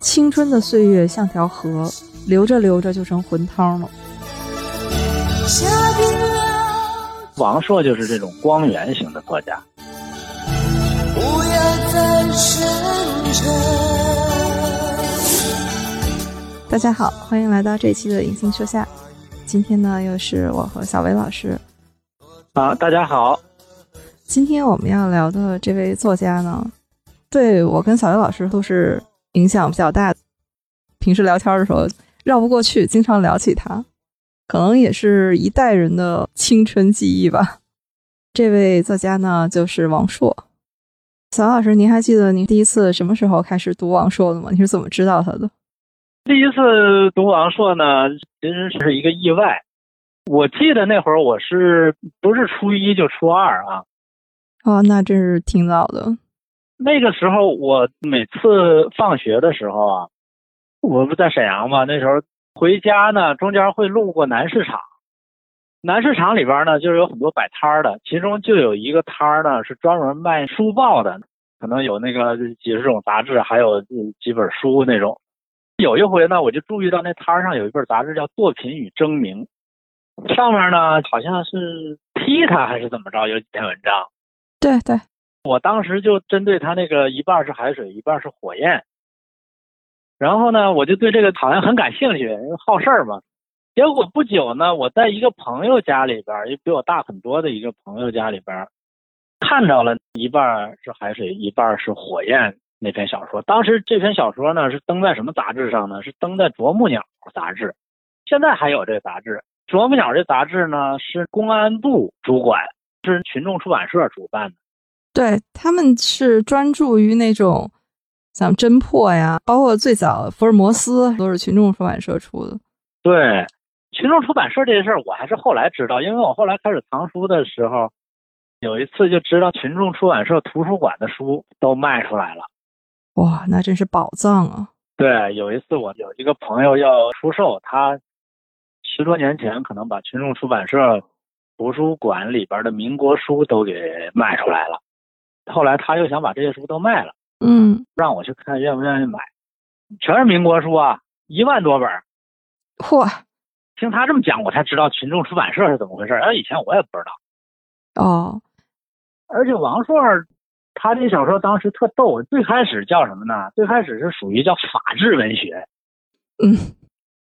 青春的岁月像条河，流着流着就成浑汤了。王朔就是这种光源型的作家。不要再深沉。大家好，欢迎来到这一期的银杏树下。今天呢，又是我和小薇老师。啊，大家好，今天我们要聊的这位作家呢，对我跟小刘老师都是影响比较大。平时聊天的时候绕不过去，经常聊起他，可能也是一代人的青春记忆吧。这位作家呢，就是王朔。小薇老师，您还记得您第一次什么时候开始读王朔的吗？你是怎么知道他的？第一次读王朔呢，其实是一个意外。我记得那会儿我是不是初一就初二啊？哦，那真是挺早的。那个时候我每次放学的时候啊，我不在沈阳嘛，那时候回家呢，中间会路过南市场。南市场里边呢，就是有很多摆摊的，其中就有一个摊儿呢是专门卖书报的，可能有那个几十种杂志，还有几本书那种。有一回呢，我就注意到那摊儿上有一本杂志叫《作品与争鸣》，上面呢好像是踢他还是怎么着，有几篇文章。对对，我当时就针对他那个一半是海水，一半是火焰，然后呢，我就对这个好像很感兴趣，因为好事儿嘛。结果不久呢，我在一个朋友家里边，也比我大很多的一个朋友家里边，看着了一半是海水，一半是火焰那篇小说。当时这篇小说呢是登在什么杂志上呢？是登在《啄木鸟》杂志，现在还有这杂志。《啄木鸟》这杂志呢是公安部主管，是群众出版社主办的。对，他们是专注于那种像侦破呀，包括最早福尔摩斯都是群众出版社出的。对，群众出版社这事儿我还是后来知道，因为我后来开始藏书的时候，有一次就知道群众出版社图书馆的书都卖出来了。哇，那真是宝藏啊！对，有一次我有一个朋友要出售，他十多年前可能把群众出版社图书馆里边的民国书都给卖出来了，后来他又想把这些书都卖了，嗯，让我去看愿不愿意买，全是民国书啊，一万多本儿。嚯，听他这么讲，我才知道群众出版社是怎么回事儿。哎，以前我也不知道。哦，而且王朔他这小说当时特逗，最开始叫什么呢？最开始是属于叫法治文学，嗯，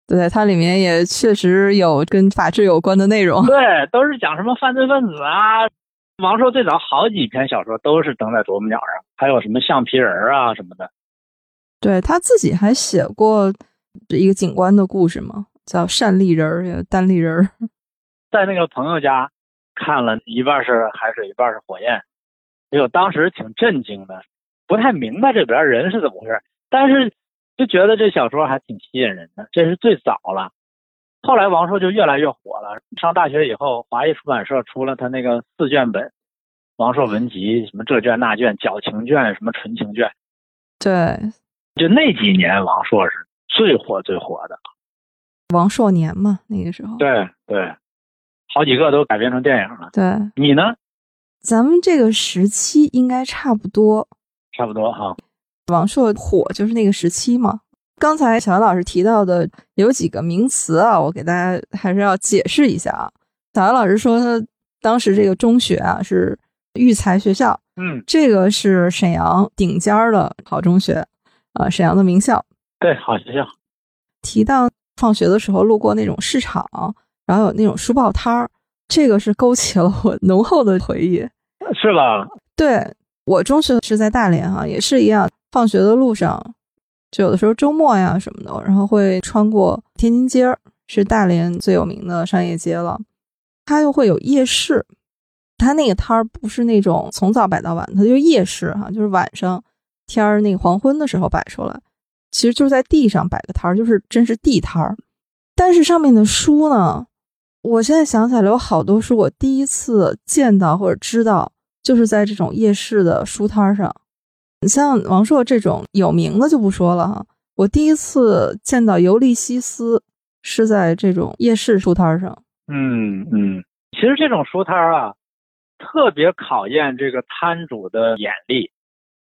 对，它里面也确实有跟法治有关的内容。对，都是讲什么犯罪分子啊。王朔最早好几篇小说都是登在啄木鸟上，还有什么橡皮人儿啊什么的。对他自己还写过一个警官的故事嘛，叫单立人儿、也单立人儿。在那个朋友家看了一半是海水，一半是火焰，哎呦，当时挺震惊的，不太明白这边人是怎么回事，但是就觉得这小说还挺吸引人的。这是最早了，后来王朔就越来越火了。上大学以后，华谊出版社出了他那个四卷本《王朔文集》，什么这卷那卷，矫情卷，什么纯情卷，对，就那几年王朔是最火最火的。王朔年嘛，那个时候。对对，好几个都改编成电影了。对，你呢？咱们这个时期应该差不多。差不多哈。王朔火就是那个时期嘛。刚才小杨老师提到的有几个名词啊，我给大家还是要解释一下啊。小杨老师说他当时这个中学啊是育才学校，嗯，这个是沈阳顶尖儿的好中学，啊，沈阳的名校。对，好学校。提到放学的时候路过那种市场，然后有那种书报摊儿，这个是勾起了我浓厚的回忆。是吧？对我中学是在大连哈、也是一样，放学的路上，就有的时候周末呀什么的，然后会穿过天津街儿，是大连最有名的商业街了。它又会有夜市，它那个摊儿不是那种从早摆到晚，它就夜市哈、就是晚上天儿那个黄昏的时候摆出来，其实就是在地上摆个摊儿，就是真是地摊儿。但是上面的书呢，我现在想起来有好多书，我第一次见到或者知道，就是在这种夜市的书摊上。你像王朔这种有名的就不说了哈，我第一次见到《尤利西斯》是在这种夜市书摊上。嗯嗯，其实这种书摊啊，特别考验这个摊主的眼力，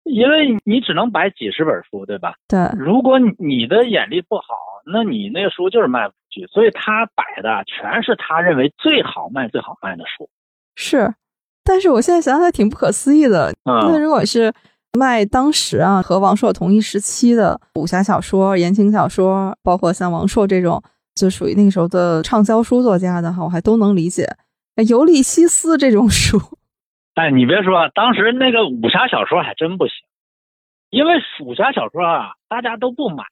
因为你只能摆几十本书，对吧？对，如果你你的眼力不好，那你那个书就是卖不出去。所以他摆的全是他认为最好卖、最好卖的书。是。但是我现在想想还挺不可思议的。那嗯，如果是卖当时啊和王朔同一时期的武侠小说、言情小说，包括像王朔这种就属于那个时候的畅销书作家的哈，我还都能理解。哎尤利西斯这种书，哎，你别说，当时那个武侠小说还真不行，因为武侠小说啊，大家都不买，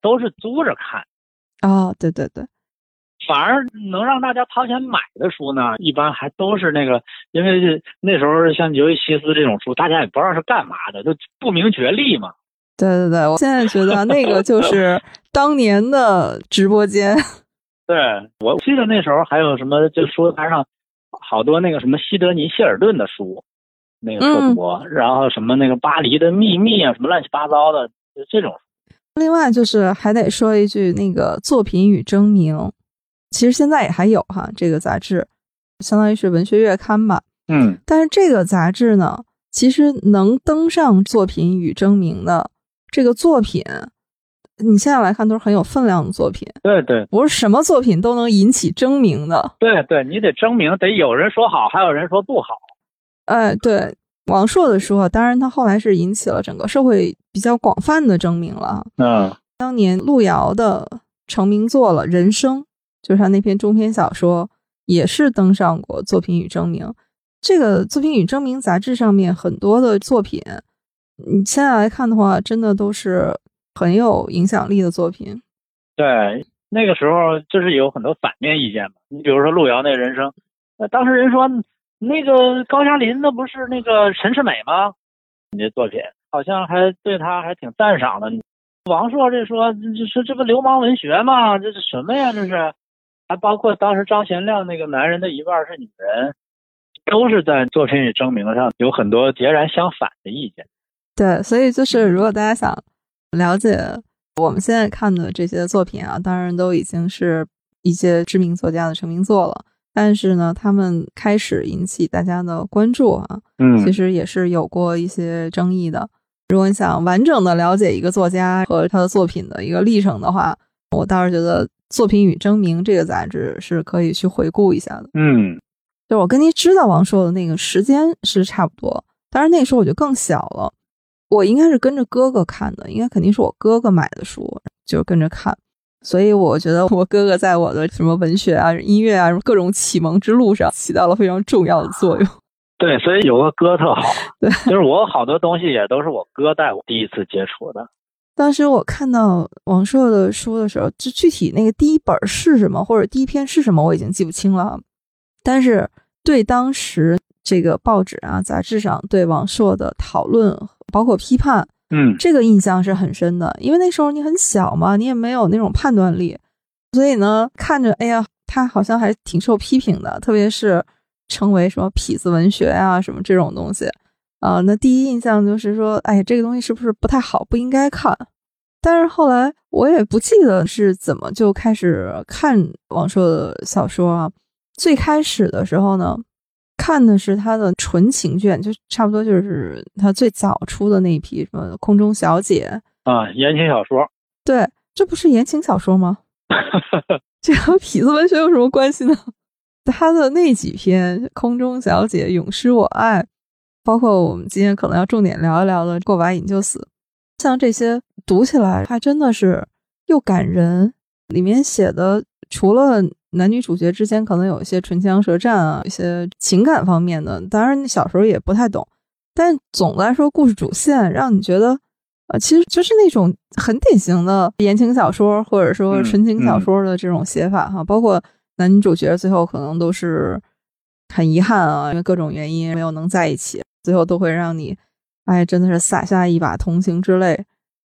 都是租着看。哦，对对对，反而能让大家掏钱买的书呢，一般还都是那个，因为那时候像尤利西斯这种书，大家也不知道是干嘛的，就不明觉厉嘛。对对对，我现在觉得那个 就是当年的直播间。对，我记得那时候还有什么，就书摊上好多那个什么西德尼·希尔顿的书，那个特多，然后什么那个巴黎的秘密啊，什么乱七八糟的，就这种。另外就是还得说一句，那个作品与争鸣，其实现在也还有哈，这个杂志相当于是文学月刊吧。嗯，但是这个杂志呢，其实能登上作品与争鸣的这个作品，你现在来看都是很有分量的作品，对对不是什么作品都能引起争鸣的。对对，你得争鸣，得有人说好，还有人说不好。哎，对，王朔的书啊，当然他后来是引起了整个社会比较广泛的争鸣了。嗯当年路遥的成名作了《人生》，就是他那篇中篇小说，也是登上过《作品与争鸣》。这个《作品与争鸣》杂志上面很多的作品，你现在来看的话，真的都是很有影响力的作品。对，那个时候就是有很多反面意见嘛。你比如说路遥那人生，那当时人说那个高加林那不是那个陈世美吗？你这作品好像还对他还挺赞赏的。王朔这说这这这不流氓文学吗？这是什么呀？这是，还包括当时张贤亮那个男人的一半是女人，都是在作品与争鸣上有很多截然相反的意见。对，所以就是如果大家想了解我们现在看的这些作品啊，当然都已经是一些知名作家的成名作了。但是呢，他们开始引起大家的关注啊，嗯其实也是有过一些争议的。如果你想完整的了解一个作家和他的作品的一个历程的话，我倒是觉得《作品与争鸣》这个杂志是可以去回顾一下的。嗯就我跟您知道王朔的那个时间是差不多，当然那时候我就更小了，我应该是跟着哥哥看的，应该肯定是我哥哥买的书，就跟着看。所以我觉得我哥哥在我的什么文学啊、音乐啊、各种启蒙之路上起到了非常重要的作用。对，所以有个哥特好，对，就是我好多东西也都是我哥带我第一次接触的。当时我看到王朔的书的时候，就具体那个第一本是什么，或者第一篇是什么，我已经记不清了。但是对当时这个报纸啊、杂志上对王朔的讨论，包括批判，嗯这个印象是很深的。因为那时候你很小嘛，你也没有那种判断力，所以呢，看着哎呀，他好像还挺受批评的，特别是成为什么痞子文学啊什么这种东西。啊、那第一印象就是说，哎，这个东西是不是不太好，不应该看？但是后来我也不记得是怎么就开始看王朔的小说啊。最开始的时候呢，看的是他的纯情卷，就差不多就是他最早出的那一批什么《空中小姐》。啊，言情小说，对，这不是言情小说吗？这和痞子文学有什么关系呢？他的那几篇《空中小姐》《永失我爱》，包括我们今天可能要重点聊一聊的《过把瘾就死》，像这些读起来还真的是又感人。里面写的除了男女主角之间可能有一些唇枪舌战啊，一些情感方面的，当然你小时候也不太懂，但总的来说，故事主线让你觉得。呃，其实就是那种很典型的言情小说，或者说纯情小说的这种写法哈，包括男女主角最后可能都是很遗憾啊，因为各种原因没有能在一起，最后都会让你，哎，真的是洒下一把同情之泪。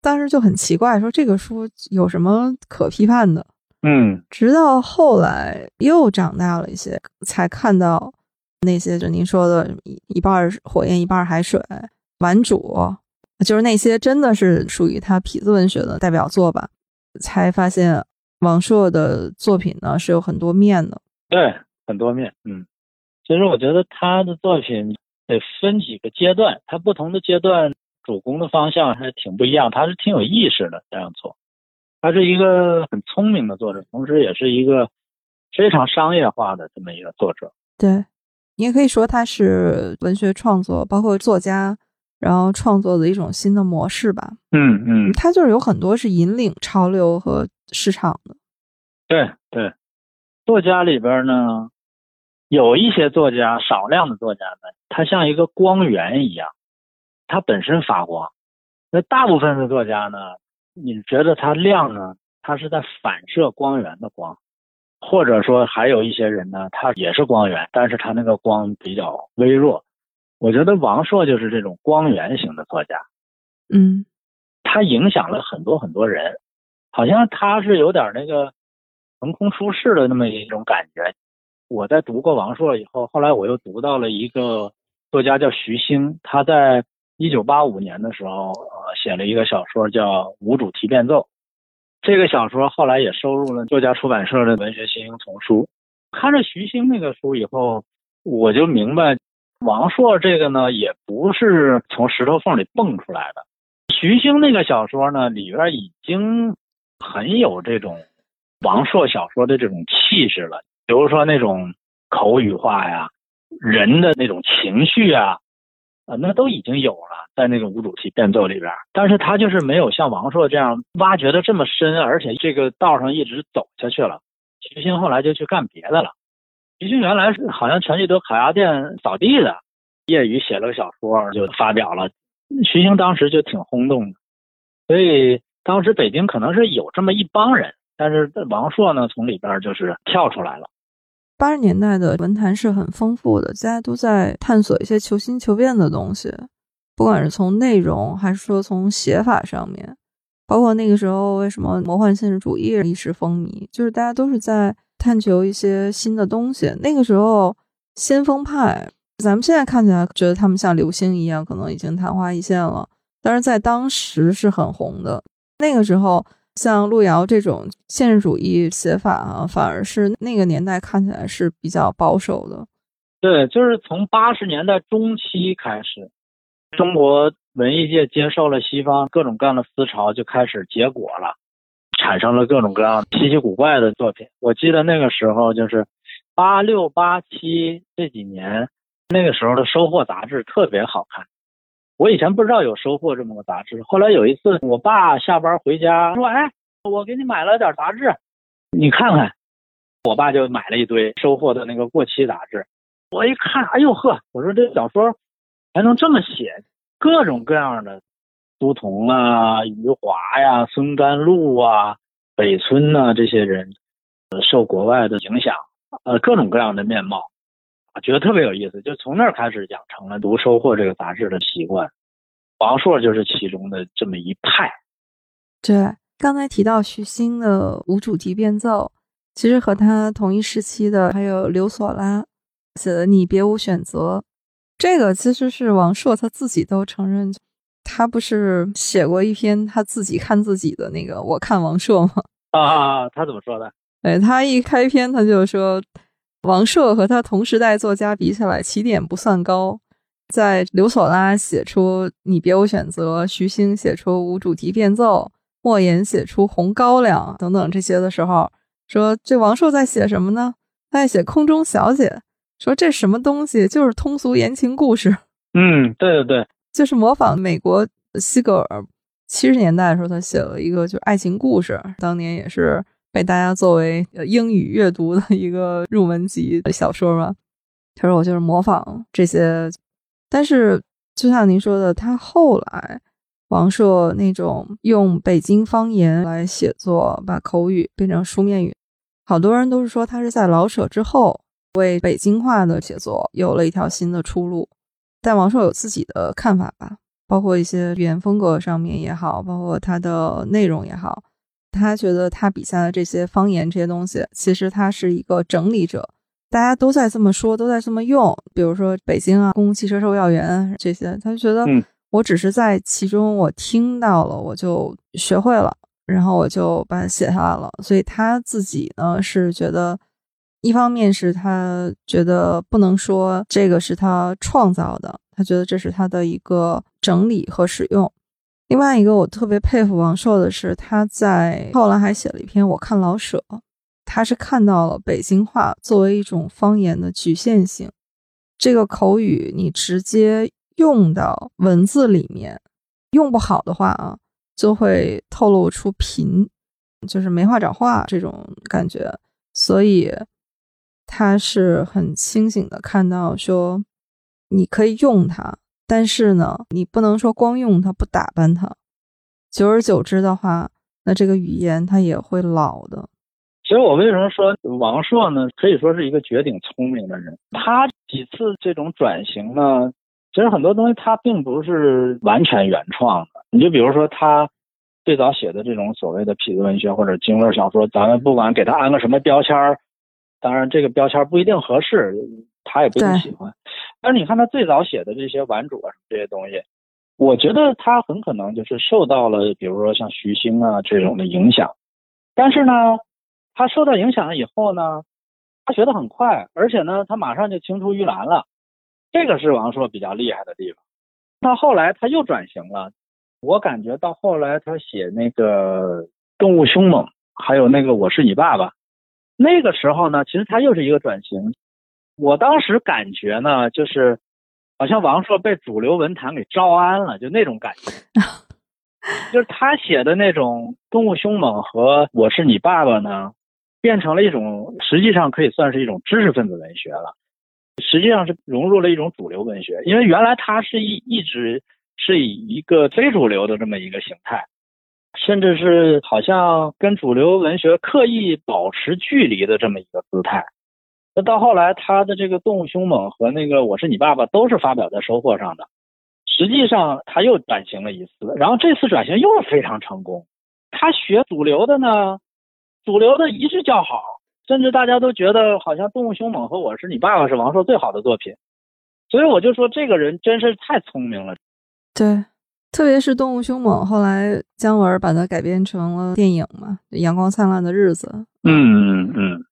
但是就很奇怪，说这个书有什么可批判的？嗯直到后来又长大了一些，才看到那些就您说的一一半火焰，一半海水，顽主。就是那些真的是属于他痞子文学的代表作吧，才发现王朔的作品呢是有很多面的。对，很多面，嗯，其实我觉得他的作品得分几个阶段，它不同的阶段主攻的方向还挺不一样，他是挺有意识的这样做。他是一个很聪明的作者，同时也是一个非常商业化的这么一个作者。对，你也可以说他是文学创作，包括作家，然后创作的一种新的模式吧。嗯嗯，他就是有很多是引领潮流和市场的。对对，作家里边呢，有一些作家，少量的作家呢，他像一个光源一样，他本身发光。那大部分的作家呢？你觉得他亮呢？他是在反射光源的光，或者说还有一些人呢，他也是光源，但是他那个光比较微弱。我觉得王朔就是这种光源型的作家，嗯，他影响了很多很多人，好像他是有点那个横空出世的那么一种感觉。我在读过王朔以后，后来我又读到了一个作家叫徐星，他在。一九八五年的时候，呃，写了一个小说叫《无主题变奏》，这个小说后来也收入了作家出版社的文学新星丛书。看着徐星那个书以后，我就明白，王朔这个呢，也不是从石头缝里蹦出来的。徐星那个小说呢，里边已经很有这种王朔小说的这种气势了，比如说那种口语化呀，人的那种情绪啊。啊，那都已经有了，在那个无主题变奏里边，但是他就是没有像王朔这样挖掘的这么深，而且这个道上一直走下去了。徐星后来就去干别的了。徐星原来是好像全聚德烤鸭店扫地的，业余写了个小说就发表了。徐星当时就挺轰动的，所以当时北京可能是有这么一帮人，但是王朔呢从里边就是跳出来了。八十年代的文坛是很丰富的，大家都在探索一些求新求变的东西，不管是从内容还是说从写法上面，包括那个时候为什么魔幻现实主义一时风靡，就是大家都是在探求一些新的东西。那个时候先锋派，咱们现在看起来觉得他们像流星一样，可能已经昙花一现了，但是在当时是很红的。那个时候。像路遥这种现实主义写法啊，反而是那个年代看起来是比较保守的。对，就是从八十年代中期开始，中国文艺界接受了西方各种各样的思潮，就开始结果了，产生了各种各样稀奇古怪的作品。我记得那个时候就是八六八七这几年，那个时候的《收获》杂志特别好看。我以前不知道有收获这么个杂志，后来有一次我爸下班回家说：“哎，我给你买了点杂志，你看看。”我爸就买了一堆收获的那个过期杂志。我一看，哎呦呵，我说这小说还能这么写，各种各样的苏童啊、余华呀、孙甘露啊、北村呐这些人，呃受国外的影响，呃，各种各样的面貌。啊，觉得特别有意思，就从那儿开始养成了读《收获》这个杂志的习惯。王朔就是其中的这么一派。对，刚才提到徐新的无主题变奏，其实和他同一时期的还有刘索拉写的《你别无选择》，这个其实是王朔他自己都承认，他不是写过一篇他自己看自己的那个《我看王朔》吗？啊，他怎么说的？对他一开篇他就说。王朔和他同时代作家比起来，起点不算高。在刘索拉写出《你别无选择》，徐星写出《无主题变奏》，莫言写出《红高粱》等等这些的时候，说这王朔在写什么呢？他在写《空中小姐》，说这什么东西？就是通俗言情故事。嗯，对对对，就是模仿美国西格尔七十年代的时候，他写了一个就是爱情故事，当年也是。被大家作为英语阅读的一个入门级的小说嘛，他说我就是模仿这些，但是就像您说的，他后来王朔那种用北京方言来写作，把口语变成书面语，好多人都是说他是在老舍之后为北京话的写作有了一条新的出路。但王朔有自己的看法吧，包括一些语言风格上面也好，包括他的内容也好。他觉得他笔下的这些方言这些东西，其实他是一个整理者，大家都在这么说，都在这么用。比如说北京啊，公共汽车售票员这些，他就觉得我只是在其中我听到了，我就学会了，然后我就把它写下来了。所以他自己呢是觉得一方面是他觉得不能说这个是他创造的，他觉得这是他的一个整理和使用。另外一个我特别佩服王朔的是，他在后来还写了一篇《我看老舍》，他是看到了北京话作为一种方言的局限性，这个口语你直接用到文字里面，用不好的话啊，就会透露出贫，就是没话找话这种感觉，所以。他是很清醒的看到说，你可以用它，但是呢，你不能说光用它不打扮它，久而久之的话，那这个语言它也会老的。其实我为什么说王朔呢？可以说是一个绝顶聪明的人。他几次这种转型呢，其实很多东西他并不是完全原创的。你就比如说他最早写的这种所谓的痞子文学或者京味小说，咱们不管给他安个什么标签儿。当然，这个标签不一定合适，他也不一定喜欢。但是你看他最早写的这些玩主啊这些东西，我觉得他很可能就是受到了，比如说像徐星啊这种的影响。但是呢，他受到影响了以后呢，他学得很快，而且呢，他马上就青出于蓝了。这个是王朔比较厉害的地方。到后来他又转型了，我感觉到后来他写那个《动物凶猛》，还有那个《我是你爸爸》。那个时候呢，其实他又是一个转型。我当时感觉呢，就是好像王朔被主流文坛给招安了，就那种感觉。就是他写的那种《动物凶猛》和《我是你爸爸》呢，变成了一种实际上可以算是一种知识分子文学了。实际上是融入了一种主流文学，因为原来他是一一直是以一个非主流的这么一个形态。甚至是好像跟主流文学刻意保持距离的这么一个姿态，那到后来他的这个《动物凶猛》和那个《我是你爸爸》都是发表在《收获》上的，实际上他又转型了一次，然后这次转型又是非常成功。他学主流的呢，主流的一致叫好，甚至大家都觉得好像《动物凶猛》和《我是你爸爸》是王朔最好的作品，所以我就说这个人真是太聪明了。对。特别是《动物凶猛》，后来姜文把它改编成了电影嘛，《阳光灿烂的日子》。嗯嗯嗯，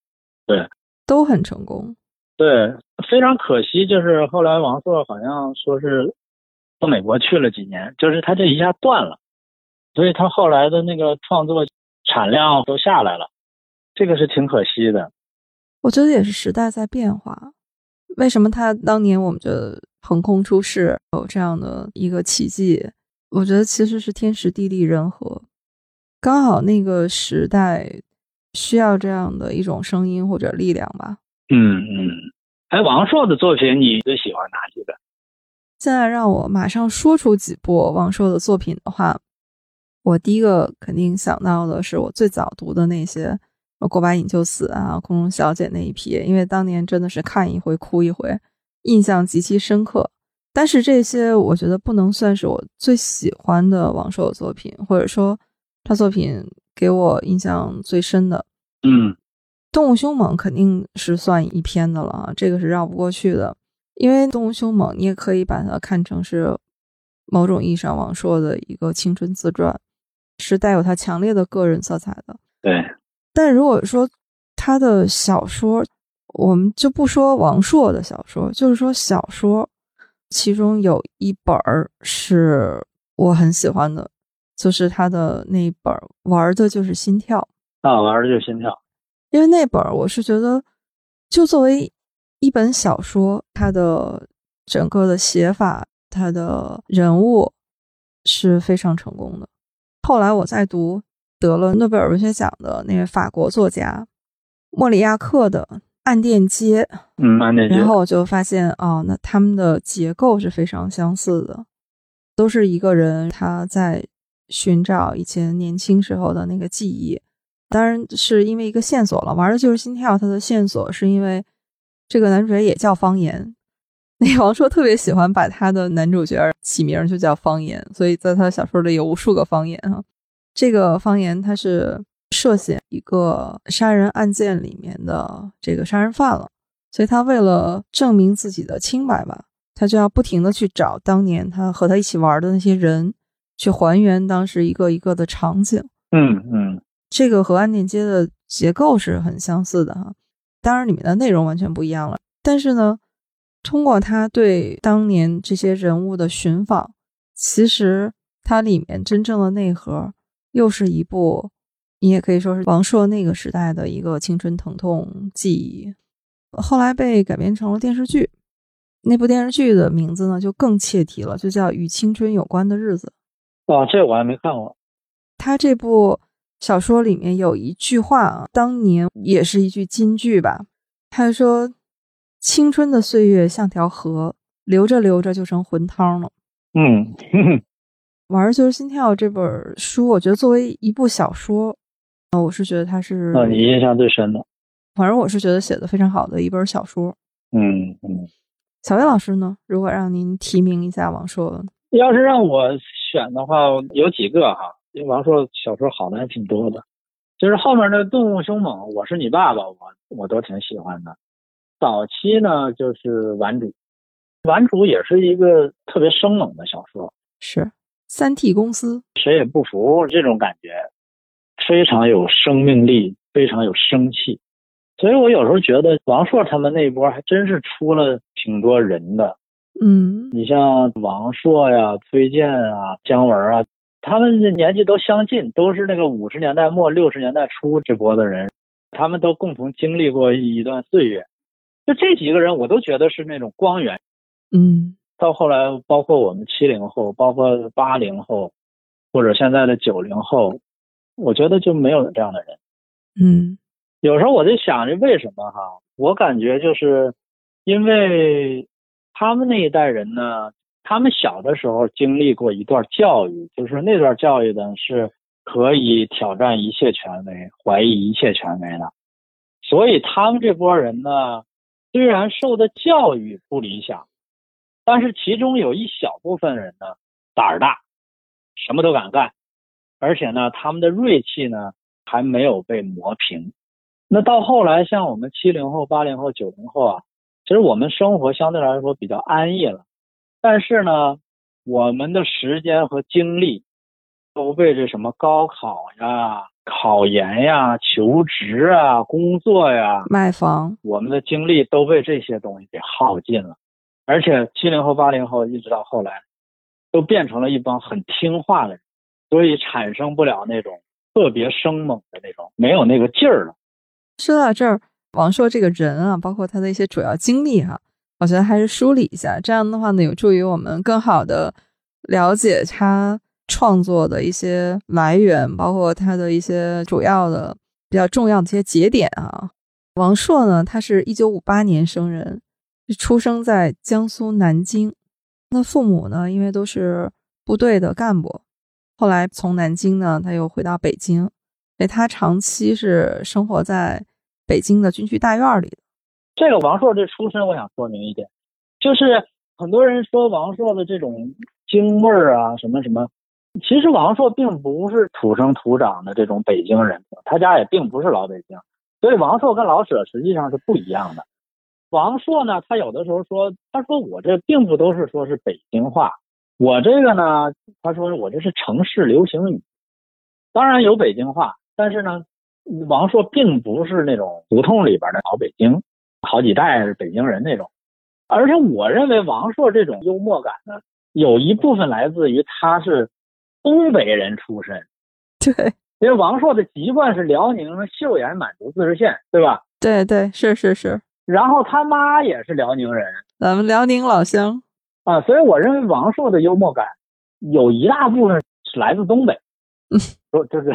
对，都很成功。对，非常可惜，就是后来王朔好像说是到美国去了几年，就是他这一下断了，所以他后来的那个创作产量都下来了，这个是挺可惜的。我觉得也是时代在变化。为什么他当年我们觉得横空出世，有这样的一个奇迹？我觉得其实是天时地利人和，刚好那个时代需要这样的一种声音或者力量吧。嗯嗯，哎，王朔的作品你最喜欢哪几个？现在让我马上说出几部王朔的作品的话，我第一个肯定想到的是我最早读的那些《过把瘾就死》啊，《空中小姐》那一批，因为当年真的是看一回哭一回，印象极其深刻。但是这些我觉得不能算是我最喜欢的王朔的作品，或者说他作品给我印象最深的。嗯，《动物凶猛》肯定是算一篇的了，这个是绕不过去的。因为《动物凶猛》，你也可以把它看成是某种意义上王朔的一个青春自传，是带有他强烈的个人色彩的。对。但如果说他的小说，我们就不说王朔的小说，就是说小说。其中有一本儿是我很喜欢的，就是他的那一本玩的就是心跳啊，玩的就是心跳。因为那本我是觉得，就作为一本小说，它的整个的写法，它的人物是非常成功的。后来我在读得了诺贝尔文学奖的那个法国作家莫里亚克的。暗电街，嗯，暗电街。然后我就发现，哦，那他们的结构是非常相似的，都是一个人他在寻找以前年轻时候的那个记忆，当然是因为一个线索了。玩的就是心跳，他的线索是因为这个男主角也叫方言。那王朔特别喜欢把他的男主角起名就叫方言，所以在他小说里有无数个方言啊。这个方言他是。涉嫌一个杀人案件里面的这个杀人犯了，所以他为了证明自己的清白吧，他就要不停的去找当年他和他一起玩的那些人，去还原当时一个一个的场景。嗯嗯，这个和《暗恋街》的结构是很相似的哈。当然里面的内容完全不一样了。但是呢，通过他对当年这些人物的寻访，其实它里面真正的内核又是一部，你也可以说是王朔那个时代的一个青春疼痛记忆。后来被改编成了电视剧，那部电视剧的名字呢就更切题了，就叫《与青春有关的日子》。哦，这我还没看过。他这部小说里面有一句话啊，当年也是一句金句吧。他说：“青春的岁月像条河，流着流着就成浑汤了。嗯，哼哼”《玩儿就是心跳》这本书，我觉得作为一部小说，啊，我是觉得它是，啊，你印象最深的。反正我是觉得写的非常好的一本小说。嗯嗯，小魏老师呢？如果让您提名一下王朔，要是让我选的话，有几个哈，王朔小说好的还挺多的。就是后面的《动物凶猛》，我是你爸爸，我我都挺喜欢的。早期呢，就是《顽主》，《顽主》也是一个特别生猛的小说，是三 T 公司，谁也不服这种感觉，非常有生命力，非常有生气。所以我有时候觉得王朔他们那一波还真是出了挺多人的。嗯你像王朔呀、崔健啊、姜文啊，他们的年纪都相近，都是那个五十年代末六十年代初这波的人，他们都共同经历过一段岁月。就这几个人，我都觉得是那种光源。嗯到后来，包括我们七零后，包括八零后，或者现在的九零后，我觉得就没有这样的人。嗯有时候我就想着为什么哈？我感觉就是因为他们那一代人呢，他们小的时候经历过一段教育，就是那段教育呢是可以挑战一切权威、怀疑一切权威的，所以他们这波人呢，虽然受的教育不理想，但是其中有一小部分人呢胆儿大，什么都敢干，而且呢，他们的锐气呢还没有被磨平。那到后来，像我们七零后、八零后、九零后啊，其实我们生活相对来说比较安逸了，但是呢，我们的时间和精力都被这什么高考呀、考研呀、求职啊、工作呀，卖房，我们的精力都被这些东西给耗尽了。而且七零后、八零后一直到后来，都变成了一帮很听话的人，所以产生不了那种特别生猛的那种，没有那个劲儿了。说到这儿，王朔这个人啊，包括他的一些主要经历哈、我觉得还是梳理一下，这样的话呢，有助于我们更好的了解他创作的一些来源，包括他的一些主要的比较重要的一些节点啊。王朔呢，他是一九五八年生人，出生在江苏南京。那父母呢，因为都是部队的干部，后来从南京呢，他又回到北京，所以他长期是生活在北京的军区大院里的。这个王朔这出身，我想说明一点，就是很多人说王朔的这种京味儿啊，什么什么，其实王朔并不是土生土长的这种北京人，他家也并不是老北京，所以王朔跟老舍实际上是不一样的。王朔呢，他有的时候说，他说我这并不都是说是北京话，我这个呢，他说我这是城市流行语，当然有北京话，但是呢，王朔并不是那种胡同里边的老北京。好几代是北京人那种，而且我认为王朔这种幽默感呢，有一部分来自于他是东北人出身，对。因为王朔的籍贯是辽宁岫岩满族自治县，对吧？对对，是是是，然后他妈也是辽宁人。咱们辽宁老乡。啊，所以我认为王朔的幽默感有一大部分是来自东北，说就是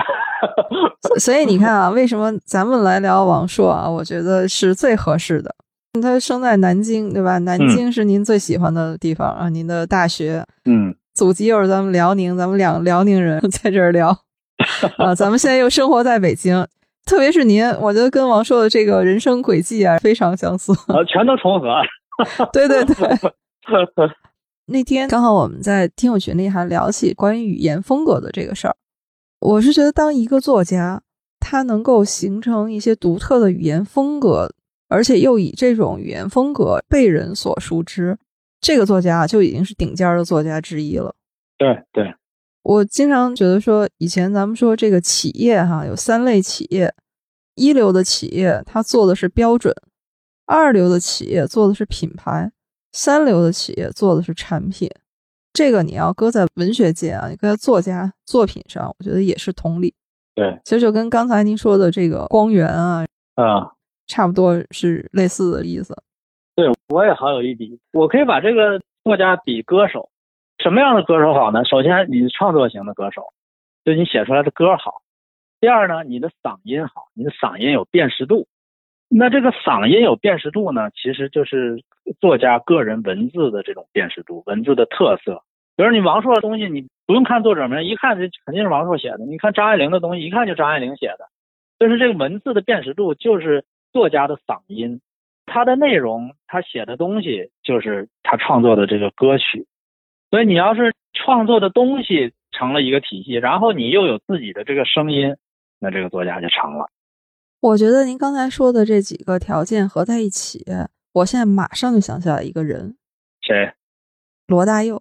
所以你看啊，为什么咱们来聊王朔啊？我觉得是最合适的。他生在南京，对吧？南京是您最喜欢的地方啊，您的大学，嗯，祖籍又是咱们辽宁，咱们两辽宁人在这儿聊 啊。咱们现在又生活在北京，特别是您，我觉得跟王朔的这个人生轨迹啊非常相似。呃，全都重合。对对对，那天刚好我们在听友群里还聊起关于语言风格的这个事儿。我是觉得，当一个作家他能够形成一些独特的语言风格，而且又以这种语言风格被人所熟知，这个作家啊就已经是顶尖的作家之一了。对对，我经常觉得说，以前咱们说这个企业哈有三类企业，一流的企业它做的是标准，二流的企业做的是品牌，三流的企业做的是产品。这个你要搁在文学界啊，你搁在作家作品上，我觉得也是同理。对，其实就跟刚才您说的这个光源啊，啊，差不多是类似的意思。对我也好有一比，我可以把这个作家比歌手，什么样的歌手好呢？首先，你创作型的歌手，就你写出来的歌好；第二呢，你的嗓音好，你的嗓音有辨识度。那这个嗓音有辨识度呢，其实就是作家个人文字的这种辨识度，文字的特色。比如你王朔的东西，你不用看作者名，一看这肯定是王朔写的。你看张爱玲的东西，一看就张爱玲写的。就是这个文字的辨识度，就是作家的嗓音，他的内容，他写的东西，就是他创作的这个歌曲。所以你要是创作的东西成了一个体系，然后你又有自己的这个声音，那这个作家就成了。我觉得您刚才说的这几个条件合在一起，我现在马上就想起来一个人，谁？罗大佑。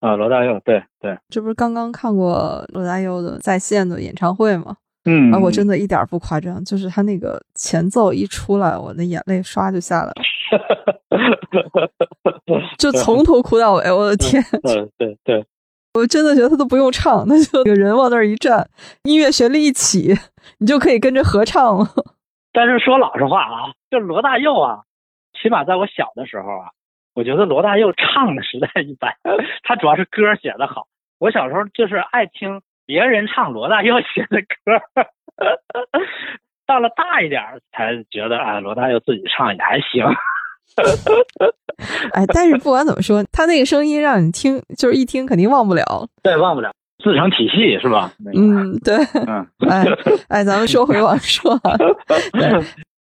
啊，罗大佑，对对，这不是刚刚看过罗大佑的在线的演唱会吗？嗯，啊，我真的一点不夸张，就是他那个前奏一出来，我的眼泪唰就下来了，就从头哭到尾，我的天！嗯，对对，我真的觉得他都不用唱，他就有人往那儿一站，音乐旋律一起，你就可以跟着合唱了。但是说老实话啊，就罗大佑啊，起码在我小的时候啊，我觉得罗大佑唱的实在一般，他主要是歌写的好。我小时候就是爱听别人唱罗大佑写的歌，到了大一点才觉得啊，罗大佑自己唱也还行。哎，但是不管怎么说，他那个声音让你听，就是一听肯定忘不了。对，忘不了，自成体系是吧？嗯，对。嗯，哎哎，咱们说回王朔啊。对，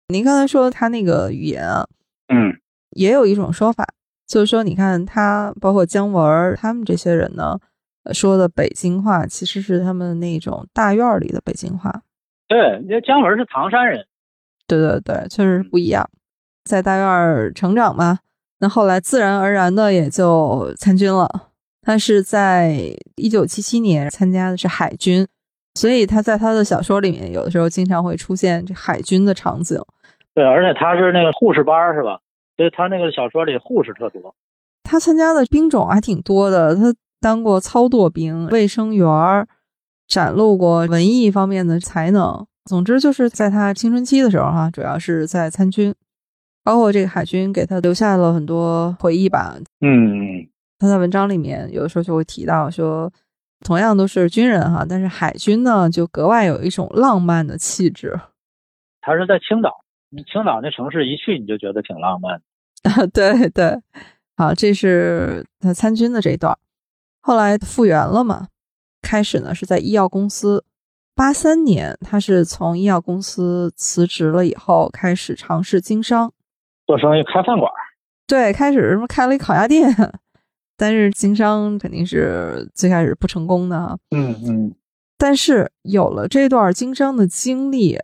您刚才说他那个语言啊，嗯，也有一种说法，就是说，你看他包括姜文他们这些人呢，说的北京话其实是他们那种大院里的北京话。对，因为姜文是唐山人。对对对，确实不一样。在大院成长嘛，那后来自然而然的也就参军了。他是在一九七七年参加的是海军，所以他在他的小说里面有的时候经常会出现这海军的场景。对，而且他是那个护士班是吧？所以他那个小说里护士特多。他参加的兵种还挺多的，他当过操作兵、卫生员，展露过文艺方面的才能。总之就是在他青春期的时候哈，主要是在参军。包括这个海军给他留下了很多回忆吧。嗯，他在文章里面有的时候就会提到说，同样都是军人哈，但是海军呢就格外有一种浪漫的气质。他是在青岛，你青岛那城市一去你就觉得挺浪漫。啊，对对，好，这是他参军的这一段。后来复员了嘛，开始呢是在医药公司。八三年他是从医药公司辞职了以后，开始尝试经商。做生意开饭馆，对，开始什么开了一烤鸭店，但是经商肯定是最开始不成功的。嗯嗯。但是有了这段经商的经历，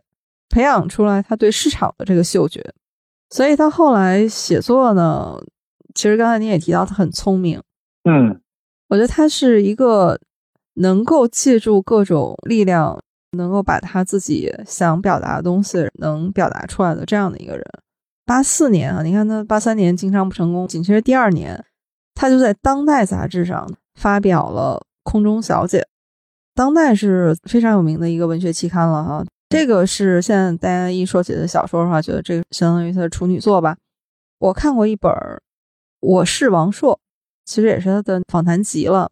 培养出来他对市场的这个嗅觉，所以他后来写作呢，其实刚才你也提到他很聪明。嗯，我觉得他是一个能够借助各种力量，能够把他自己想表达的东西能表达出来的这样的一个人。八四年啊，你看他八三年经商不成功，紧接着第二年，他就在《当代》杂志上发表了《空中小姐》。《当代》是非常有名的一个文学期刊了哈，这个是现在大家一说起的小说的话，觉得这个相当于他的处女作吧。我看过一本《我是王朔》，其实也是他的访谈集了，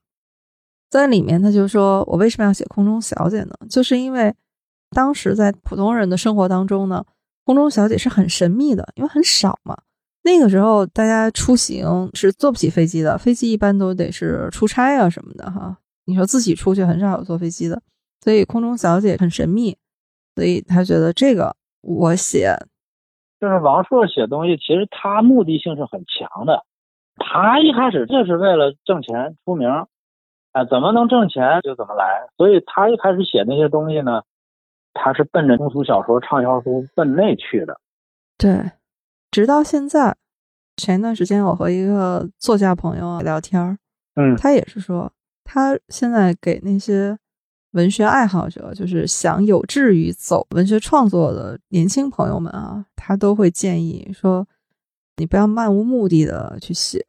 在里面他就说：“我为什么要写空中小姐呢？就是因为当时在普通人的生活当中呢。”空中小姐是很神秘的，因为很少嘛。那个时候大家出行是坐不起飞机的，飞机一般都得是出差啊什么的哈。你说自己出去很少有坐飞机的，所以空中小姐很神秘，所以他觉得这个我写，就是王朔写东西，其实他目的性是很强的。他一开始就是为了挣钱出名，啊，怎么能挣钱就怎么来。所以他一开始写那些东西呢。他是奔着通俗小说畅销书奔那去的，对，直到现在。前一段时间我和一个作家朋友聊天嗯，他也是说，他现在给那些文学爱好者，就是想有志于走文学创作的年轻朋友们啊，他都会建议说，你不要漫无目的的去写。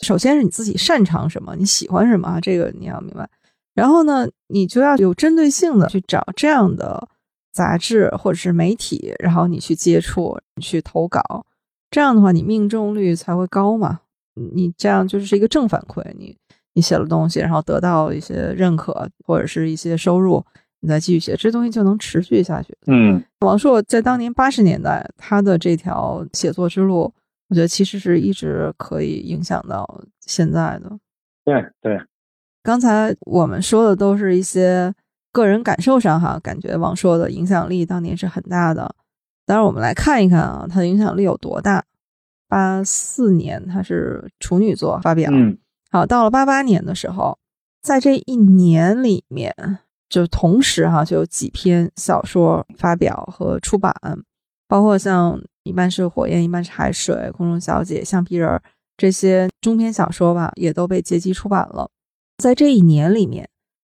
首先是你自己擅长什么，你喜欢什么，这个你要明白。然后呢，你就要有针对性的去找这样的杂志或者是媒体，然后你去接触、去投稿，这样的话你命中率才会高嘛。你这样就是一个正反馈，你你写了东西，然后得到一些认可或者是一些收入，你再继续写，这东西就能持续下去。嗯王朔在当年八十年代，他的这条写作之路，我觉得其实是一直可以影响到现在的。对对，刚才我们说的都是一些个人感受上哈，感觉王朔的影响力当年是很大的。当然，我们来看一看啊，他的影响力有多大。八四年他是处女作发表，嗯好，到了八八年的时候，在这一年里面，就同时哈就有几篇小说发表和出版，包括像一半是火焰，一半是海水、空中小姐、橡皮人这些中篇小说吧，也都被结集出版了。在这一年里面，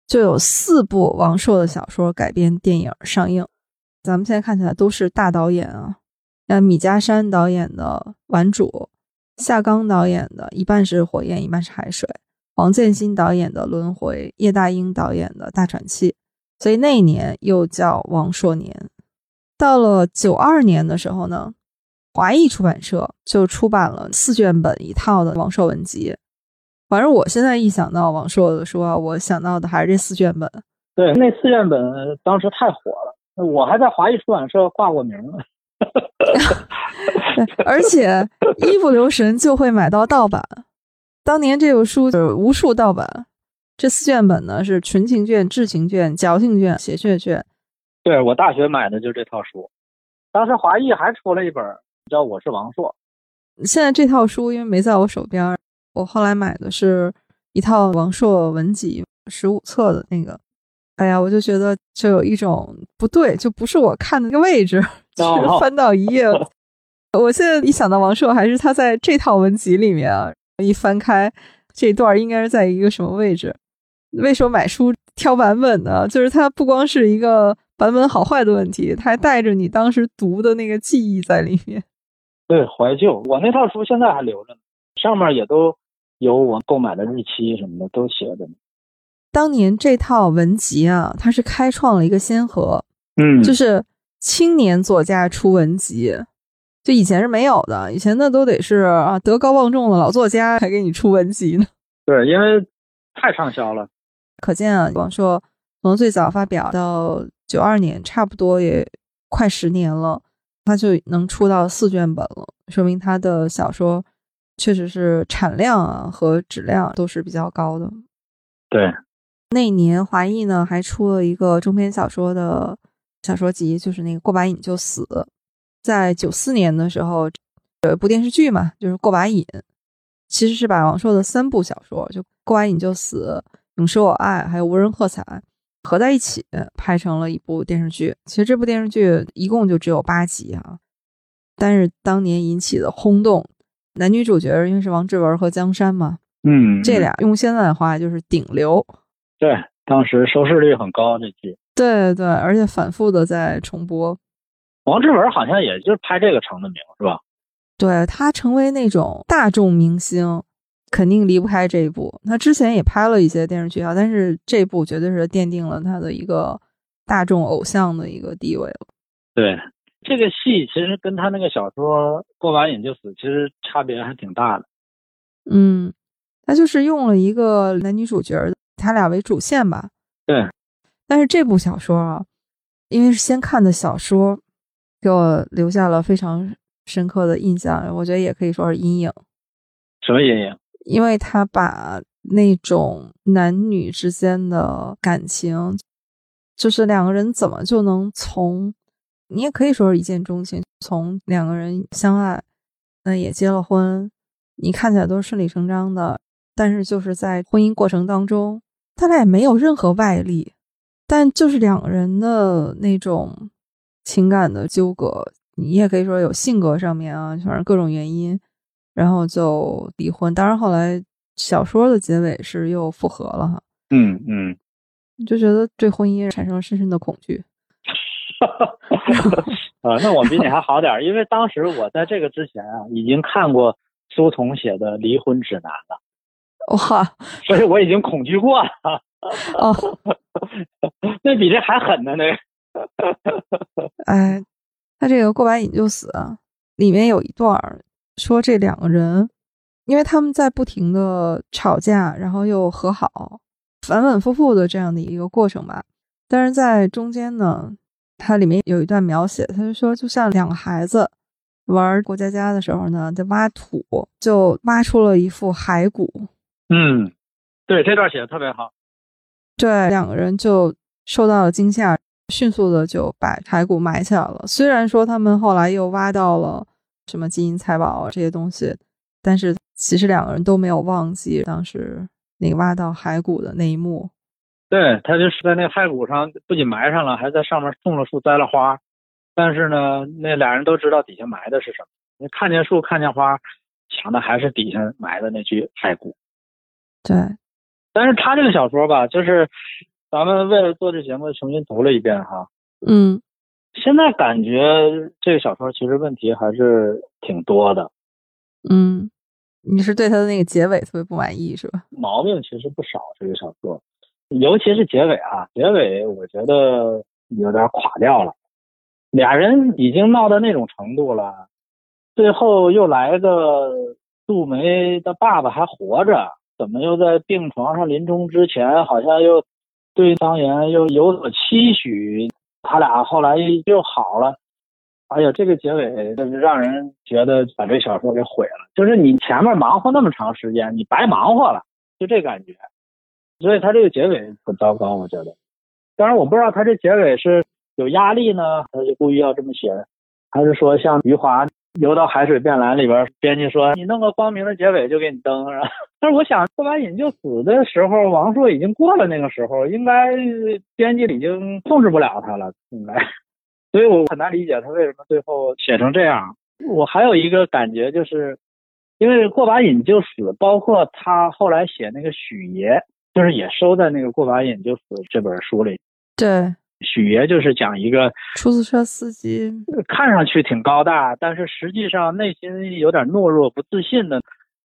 就有四部王朔的小说改编电影上映。咱们现在看起来都是大导演啊，像米家山导演的《顽主》，夏刚导演的一半是火焰，一半是海水，黄建新导演的《轮回》，叶大鹰导演的《大喘气》，所以那一年又叫王朔年。到了九二年的时候呢，华谊出版社就出版了四卷本一套的王朔文集。反正我现在一想到王朔的书啊，我想到的还是这四卷本。对，那四卷本当时太火了，我还在华谊出版社挂过名。对，而且一不留神就会买到盗版。当年这个书就是无数盗版，这四卷本呢是纯情卷、至情卷、矫情卷、写血卷。对我大学买的就是这套书，当时华谊还出了一本叫《我是王朔》。现在这套书因为没在我手边，我后来买的是一套王朔文集十五册的那个。哎呀，我就觉得就有一种不对，就不是我看的那个位置，就是翻到一页。我现在一想到王朔，还是他在这套文集里面啊，一翻开这段应该是在一个什么位置？为什么买书挑版本呢？就是它不光是一个版本好坏的问题，它还带着你当时读的那个记忆在里面。对，怀旧，我那套书现在还留着呢，上面也都有我购买的日期什么的都写着呢。当年这套文集啊，它是开创了一个先河，嗯就是青年作家出文集，就以前是没有的，以前那都得是啊德高望重的老作家才给你出文集呢。对，因为太畅销了。可见啊，王朔从最早发表到九二年，差不多也快十年了，他就能出到四卷本了，说明他的小说确实是产量啊和质量都是比较高的。对，那年华谊呢还出了一个中篇小说的小说集，就是那个过把瘾就死。在九四年的时候，有一部电视剧嘛，就是过把瘾，其实是把王朔的三部小说，就过把瘾就死、永失我爱，还有无人喝彩合在一起拍成了一部电视剧。其实这部电视剧一共就只有八集啊，但是当年引起的轰动，男女主角因为是王志文和江山嘛，嗯，这俩用现在的话就是顶流。对，当时收视率很高，这剧。对对，而且反复的在重播。王志文好像也就是拍这个成的名，是吧？对他成为那种大众明星，肯定离不开这一部。他之前也拍了一些电视剧啊，但是这部绝对是奠定了他的一个大众偶像的一个地位了。对，这个戏其实跟他那个小说《过把瘾就死》其实差别还挺大的。嗯，他就是用了一个男女主角，他俩为主线吧。对。但是这部小说啊，因为是先看的小说，给我留下了非常深刻的印象。我觉得也可以说是阴影。什么阴影？因为他把那种男女之间的感情，就是两个人怎么就能从，你也可以说是一见钟情，从两个人相爱，那也结了婚，你看起来都是顺理成章的，但是就是在婚姻过程当中，他俩也没有任何外力，但就是两个人的那种情感的纠葛，你也可以说有性格上面啊，反正各种原因。然后就离婚，当然后来小说的结尾是又复合了哈。嗯嗯，你就觉得对婚姻产生了深深的恐惧。啊，那我比你还好点儿，因为当时我在这个之前啊，已经看过苏童写的《离婚指南》了，哇，所以我已经恐惧过了。哦，那比这还狠呢，那个。哎，他这个过完瘾就死啊，里面有一段儿说这两个人，因为他们在不停的吵架，然后又和好，反反复复的这样的一个过程吧。但是在中间呢，它里面有一段描写，他就说，就像两个孩子玩过家家的时候呢，在挖土，就挖出了一副骸骨。嗯，对，这段写的特别好。对，两个人就受到了惊吓，迅速的就把骸骨埋起来了。虽然说他们后来又挖到了什么金银财宝啊这些东西，但是其实两个人都没有忘记当时那个挖到骸骨的那一幕。对他就是在那骸骨上不仅埋上了，还在上面种了树、栽了花。但是呢，那俩人都知道底下埋的是什么。你看见树、看见花，想的还是底下埋的那具骸骨。对，但是他这个小说吧，就是咱们为了做这节目重新读了一遍哈。嗯现在感觉这个小说其实问题还是挺多的，嗯，你是对他的那个结尾特别不满意是吧？毛病其实不少。这个小说，尤其是结尾啊，结尾我觉得有点垮掉了。俩人已经闹到那种程度了，最后又来个杜梅的爸爸还活着，怎么又在病床上临终之前，好像又对方言又有所期许，他俩后来又好了。哎呀，这个结尾让人觉得把这小说给毁了。就是你前面忙活那么长时间，你白忙活了，就这感觉。所以他这个结尾很糟糕，我觉得。当然，我不知道他这结尾是有压力呢，他就故意要这么写，还是说像余华《游到海水变蓝》里边，编辑说你弄个光明的结尾就给你登上。但是我想，过把瘾就死的时候，王朔已经过了那个时候，应该编辑已经控制不了他了，应该。所以我很难理解他为什么最后写成这样。我还有一个感觉就是，因为过把瘾就死，包括他后来写那个许爷，就是也收在那个过把瘾就死这本书里。对，许爷就是讲一个出租车司机，看上去挺高大，但是实际上内心有点懦弱、不自信的。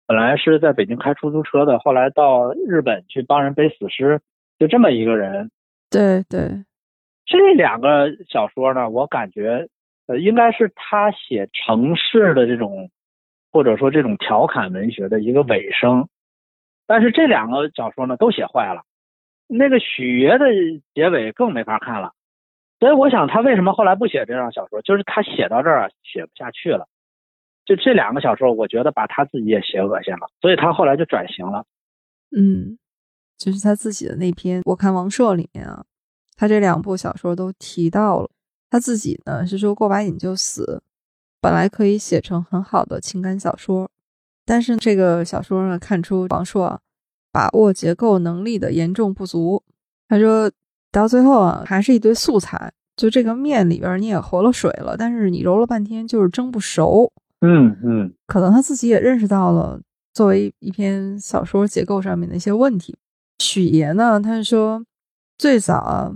本来是在北京开出租车的，后来到日本去帮人背死尸，就这么一个人。对对，这两个小说呢，我感觉呃，应该是他写城市的这种，或者说这种调侃文学的一个尾声。但是这两个小说呢，都写坏了。那个许爷的结尾更没法看了。所以我想，他为什么后来不写这样小说？就是他写到这儿，写不下去了。就这两个小说，我觉得把他自己也写恶心了，所以他后来就转型了。嗯，就是他自己的那篇，我看王朔里面啊，他这两部小说都提到了他自己呢，是说过把瘾就死，本来可以写成很好的情感小说，但是这个小说呢，看出王朔啊把握结构能力的严重不足。他说到最后啊，还是一堆素材，就这个面里边你也和了水了，但是你揉了半天就是蒸不熟。嗯嗯可能他自己也认识到了作为一篇小说结构上面的一些问题。许爷呢，他是说最早啊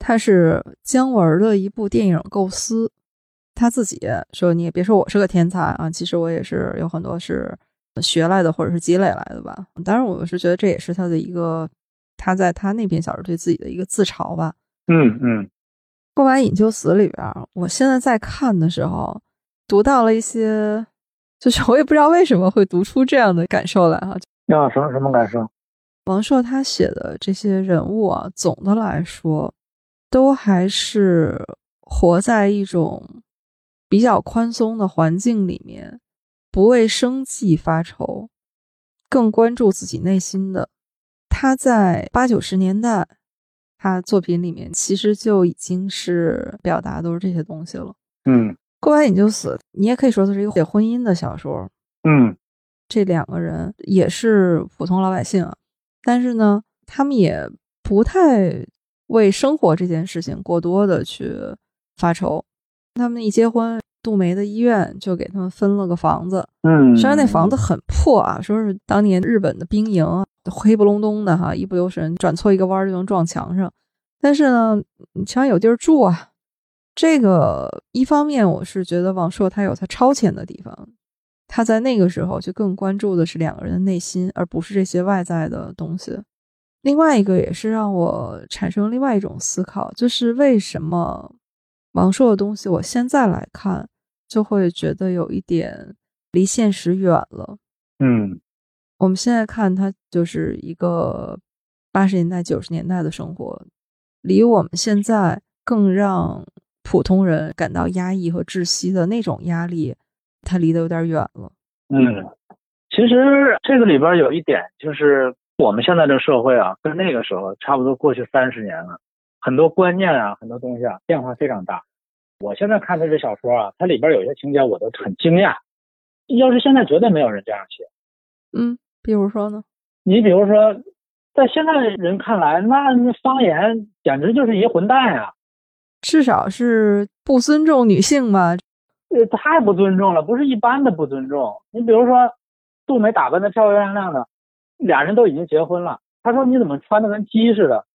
他是姜文的一部电影构思，他自己说你也别说我是个天才啊，其实我也是有很多是学来的或者是积累来的吧。当然，我是觉得这也是他的一个他在他那篇小说对自己的一个自嘲吧。嗯嗯过把瘾就死里边，我现在在看的时候，读到了一些，就是我也不知道为什么会读出这样的感受来哈。要什么什么感受？王朔他写的这些人物啊，总的来说，都还是活在一种比较宽松的环境里面，不为生计发愁，更关注自己内心的。他在八九十年代，他作品里面其实就已经是表达都是这些东西了。嗯过完瘾就死，你也可以说它是一个写婚姻的小说。嗯这两个人也是普通老百姓啊，但是呢，他们也不太为生活这件事情过多的去发愁。他们一结婚，杜梅的医院就给他们分了个房子，嗯，虽然那房子很破啊，说是当年日本的兵营，黑不隆咚的哈，一不留神转错一个弯儿就能撞墙上，但是呢，你起码有地儿住啊。这个一方面，我是觉得王朔他有他超前的地方，他在那个时候就更关注的是两个人的内心，而不是这些外在的东西。另外一个也是让我产生另外一种思考，就是为什么王朔的东西我现在来看就会觉得有一点离现实远了。嗯我们现在看它就是一个八十年代、九十年代的生活，离我们现在更让普通人感到压抑和窒息的那种压力，它离得有点远了。嗯，其实这个里边有一点就是我们现在这个社会啊，跟那个时候差不多过去三十年了，很多观念啊，很多东西啊变化非常大。我现在看这个小说啊，它里边有些情节我都很惊讶，要是现在绝对没有人这样写。嗯，比如说呢？你比如说，在现在人看来，那那方言简直就是一混蛋呀、至少是不尊重女性吧？呃，太不尊重了，不是一般的不尊重。你比如说，杜梅打扮的漂漂亮亮的，俩人都已经结婚了，他说你怎么穿的跟鸡似的？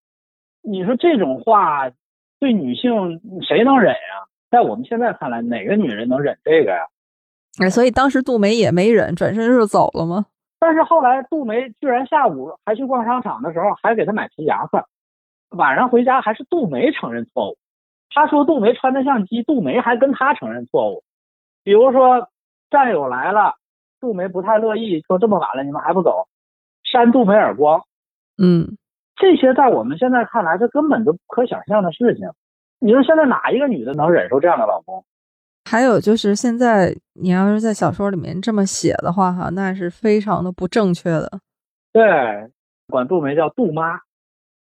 你说这种话对女性谁能忍呀？在我们现在看来，哪个女人能忍这个呀？哎，所以当时杜梅也没忍，转身就走了吗？但是后来杜梅居然下午还去逛商场的时候，还给他买皮夹克，晚上回家还是杜梅承认错误。他说杜梅穿的像鸡，杜梅还跟他承认错误。比如说战友来了，杜梅不太乐意，说这么晚了你们还不走，扇杜梅耳光。嗯，这些在我们现在看来，这根本就不可想象的事情。你说现在哪一个女的能忍受这样的老公？还有就是现在你要是在小说里面这么写的话，哈，那是非常的不正确的。对，管杜梅叫杜妈，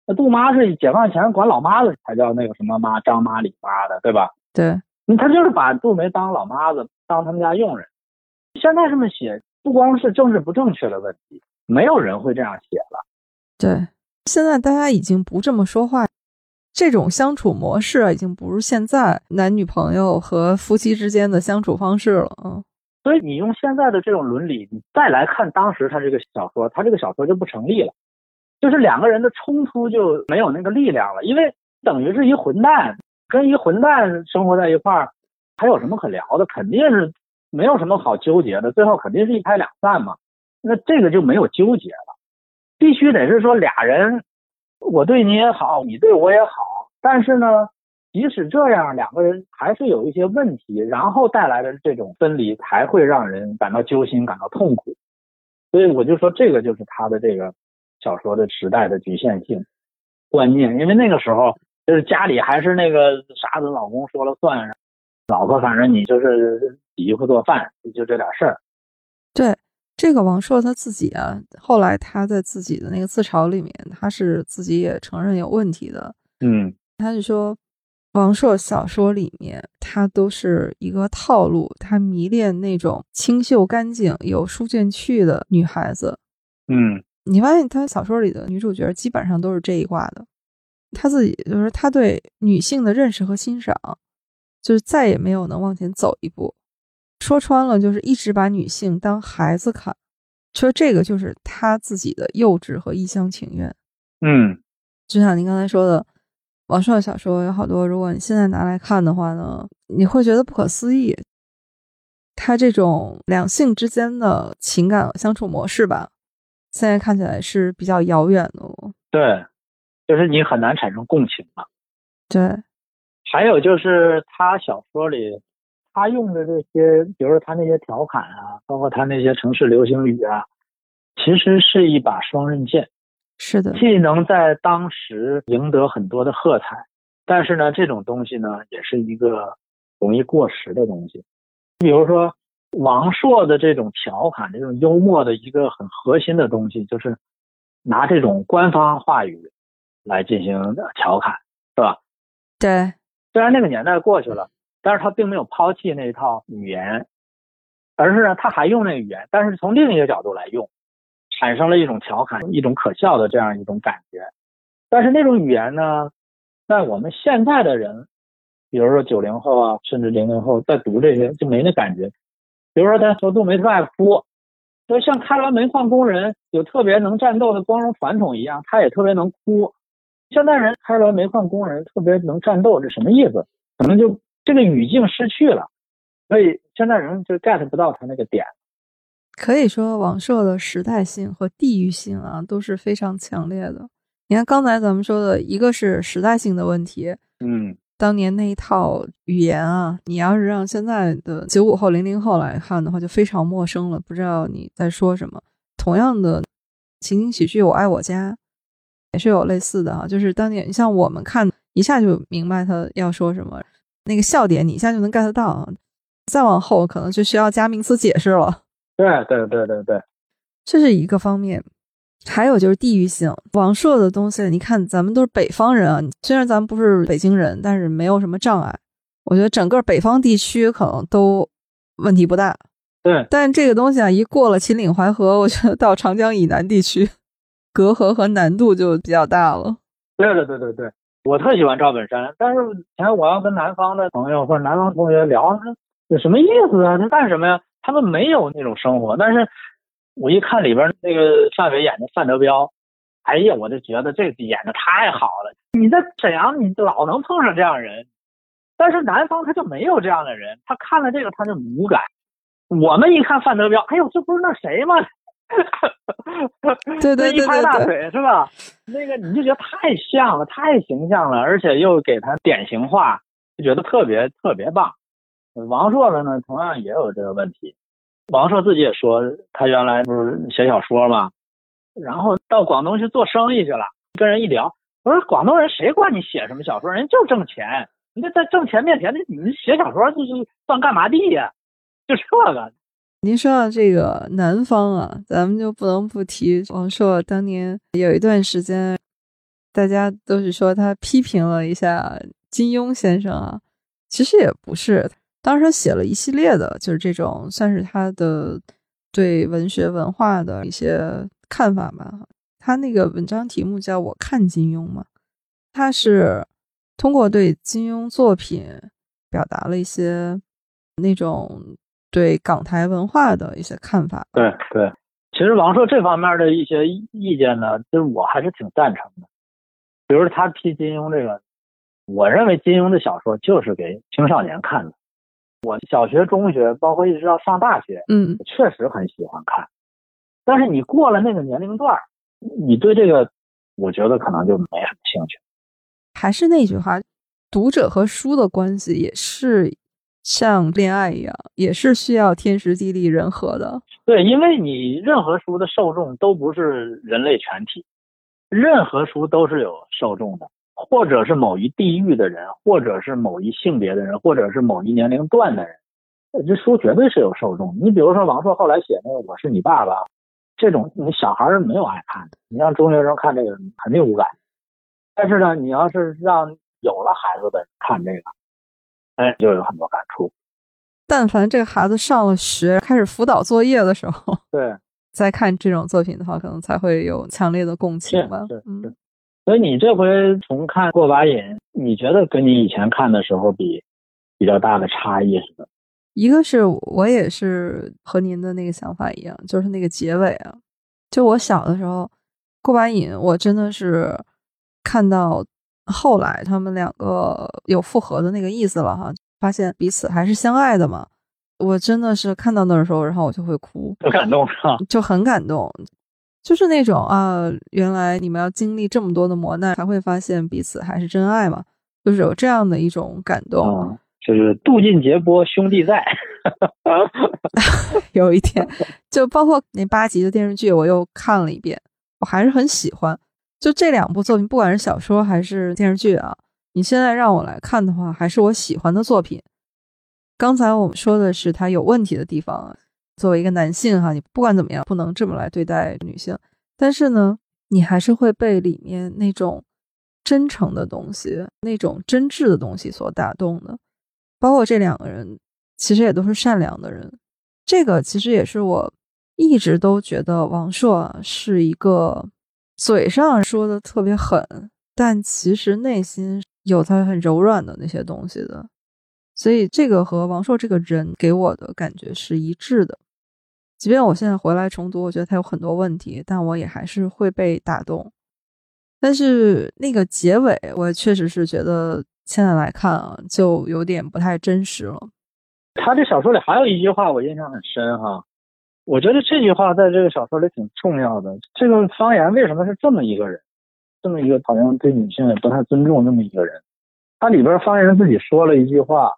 那杜妈是解放前管老妈子才叫那个什么妈，张妈、李妈的，对吧？对，嗯他就是把杜梅当老妈子，当他们家佣人。现在这么写，不光是政治不正确的问题，没有人会这样写了。对，现在大家已经不这么说话，这种相处模式，已经不是现在男女朋友和夫妻之间的相处方式了。嗯，所以你用现在的这种伦理，你再来看当时他这个小说，他这个小说就不成立了，就是两个人的冲突就没有那个力量了，因为等于是一混蛋跟一混蛋生活在一块儿，还有什么可聊的？肯定是没有什么好纠结的，最后肯定是一拍两散嘛。那这个就没有纠结了，必须得是说俩人，我对你也好，你对我也好，但是呢，即使这样，两个人还是有一些问题，然后带来的这种分离，才会让人感到揪心，感到痛苦。所以我就说，这个就是他的这个小说的时代的局限性观念，因为那个时候就是家里还是那个啥子老公说了算，老婆反正你就是洗衣服做饭，就这点事儿。对，这个王朔他自己啊，后来他在自己的那个自嘲里面，他是自己也承认有问题的。嗯他就说，王朔小说里面他都是一个套路，他迷恋那种清秀干净、有书卷气的女孩子。嗯你发现他小说里的女主角基本上都是这一挂的。他自己就是他对女性的认识和欣赏，就是再也没有能往前走一步。说穿了，就是一直把女性当孩子看。说这个就是他自己的幼稚和一厢情愿。嗯就像您刚才说的，王朔的小说有好多，如果你现在拿来看的话呢，你会觉得不可思议。他这种两性之间的情感相处模式吧，现在看起来是比较遥远的了。对，就是你很难产生共情了。对，还有就是他小说里，他用的这些，比如说他那些调侃啊，包括他那些城市流行语啊，其实是一把双刃剑，是的，既能在当时赢得很多的喝彩，但是呢，这种东西呢，也是一个容易过时的东西。比如说王朔的这种调侃、这种幽默的一个很核心的东西，就是拿这种官方话语来进行调侃，是吧？对，虽然那个年代过去了，但是他并没有抛弃那一套语言，而是呢，他还用那个语言，但是从另一个角度来用，产生了一种调侃、一种可笑的这样一种感觉。但是那种语言呢，在我们现在的人，比如说九零后啊，甚至零零后在读这些就没那感觉。比如说他说杜梅特爱哭，就像开滦煤矿工人有特别能战斗的光荣传统一样，他也特别能哭。现代人开滦煤矿工人特别能战斗，这什么意思？可能就这个语境失去了，所以现在人就 get 不到他那个点。可以说王朔的时代性和地域性啊都是非常强烈的。你看刚才咱们说的一个是时代性的问题，嗯，当年那一套语言啊，你要是让现在的九五后、零零后来看的话，就非常陌生了，不知道你在说什么。同样的情景喜剧《我爱我家》也是有类似的啊，就是当年像我们看一下就明白他要说什么，那个笑点你一下就能 get 到啊。再往后可能就需要加名词解释了。对对对对对，这是一个方面。还有就是地域性，王朔的东西，你看咱们都是北方人啊，虽然咱们不是北京人，但是没有什么障碍。我觉得整个北方地区可能都问题不大。对，但这个东西啊，一过了秦岭淮河，我觉得到长江以南地区，隔阂和难度就比较大了。对对对对对，我特喜欢赵本山，但是前我要跟南方的朋友或者南方同学聊，这什么意思啊？他干什么呀？他们没有那种生活，但是。我一看里边那个范伟演的范德彪，哎呀，我就觉得这演的太好了。你在沈阳，你老能碰上这样人，但是南方他就没有这样的人，他看了这个他就无感。我们一看范德彪，哎呦，这不是那谁吗？对对对对，一拍大腿是吧？那个你就觉得太像了，太形象了，而且又给他典型化，就觉得特别特别棒。王朔的呢，同样也有这个问题。王朔自己也说，他原来不是写小说嘛，然后到广东去做生意去了。跟人一聊，我说广东人谁管你写什么小说，人就挣钱。你这在挣钱面前，那你写小说就是算干嘛地呀？就这个。您说到这个南方啊，咱们就不能不提王朔当年有一段时间，大家都是说他批评了一下金庸先生啊，其实也不是。当时写了一系列的，就是这种算是他的对文学文化的一些看法吧。他那个文章题目叫我看金庸嘛，他是通过对金庸作品表达了一些那种对港台文化的一些看法。对对，其实王朔这方面的一些意见呢，就是我还是挺赞成的。比如他批金庸这个，我认为金庸的小说就是给青少年看的。我小学、中学，包括一直到上大学，嗯，确实很喜欢看。但是你过了那个年龄段，你对这个，我觉得可能就没什么兴趣。还是那句话，读者和书的关系也是像恋爱一样，也是需要天时地利人和的。对，因为你任何书的受众都不是人类全体，任何书都是有受众的。或者是某一地域的人，或者是某一性别的人，或者是某一年龄段的人，这书绝对是有受众。你比如说王朔后来写那个《我是你爸爸》，这种你小孩儿没有爱看的，你让中学生看这个肯定无感。但是呢，你要是让有了孩子的人看这个，哎，就有很多感触。但凡这个孩子上了学，开始辅导作业的时候，对，再看这种作品的话，可能才会有强烈的共情吧。嗯。所以你这回重看过把瘾，你觉得跟你以前看的时候比，比较大的差异是什么？一个是我也是和您的那个想法一样，就是那个结尾啊，就我小的时候过把瘾，我真的是看到后来他们两个有复合的那个意思了哈，发现彼此还是相爱的嘛，我真的是看到那的时候，然后我就会哭，很感动？就很感动。就是那种啊，原来你们要经历这么多的磨难，才会发现彼此还是真爱嘛，就是有这样的一种感动。就是渡尽劫波，兄弟在。有一天，就包括那八集的电视剧，我又看了一遍，我还是很喜欢。就这两部作品，不管是小说还是电视剧啊，你现在让我来看的话，还是我喜欢的作品。刚才我们说的是他有问题的地方。作为一个男性哈，你不管怎么样，不能这么来对待女性。但是呢，你还是会被里面那种真诚的东西、那种真挚的东西所打动的。包括这两个人，其实也都是善良的人。这个其实也是我一直都觉得王朔是一个嘴上说的特别狠，但其实内心有他很柔软的那些东西的。所以这个和王朔这个人给我的感觉是一致的。即便我现在回来重读，我觉得他有很多问题，但我也还是会被打动。但是那个结尾，我确实是觉得现在来看啊，就有点不太真实了。他这小说里还有一句话我印象很深哈，我觉得这句话在这个小说里挺重要的。这个方言为什么是这么一个人，这么一个好像对女性也不太尊重那么一个人？他里边方言自己说了一句话，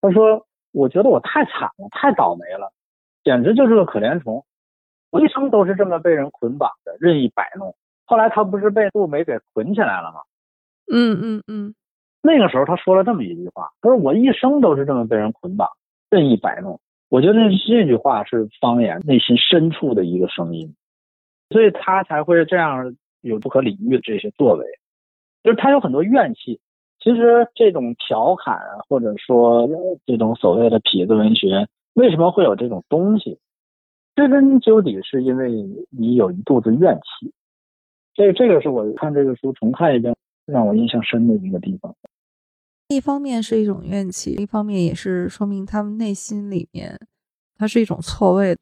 他说：“我觉得我太惨了，太倒霉了，简直就是个可怜虫，我一生都是这么被人捆绑的，任意摆弄。”后来他不是被杜梅给捆起来了吗？嗯嗯嗯，那个时候他说了这么一句话，他说：“我一生都是这么被人捆绑，任意摆弄。”我觉得这句话是方言内心深处的一个声音，所以他才会这样有不可理喻的这些作为，就是他有很多怨气。其实这种调侃，或者说这种所谓的痞子文学，为什么会有这种东西？追根究底，是因为你有一肚子怨气。这这个是我看这个书重看一遍让我印象深的一个地方。一方面是一种怨气，一方面也是说明他们内心里面，它是一种错位。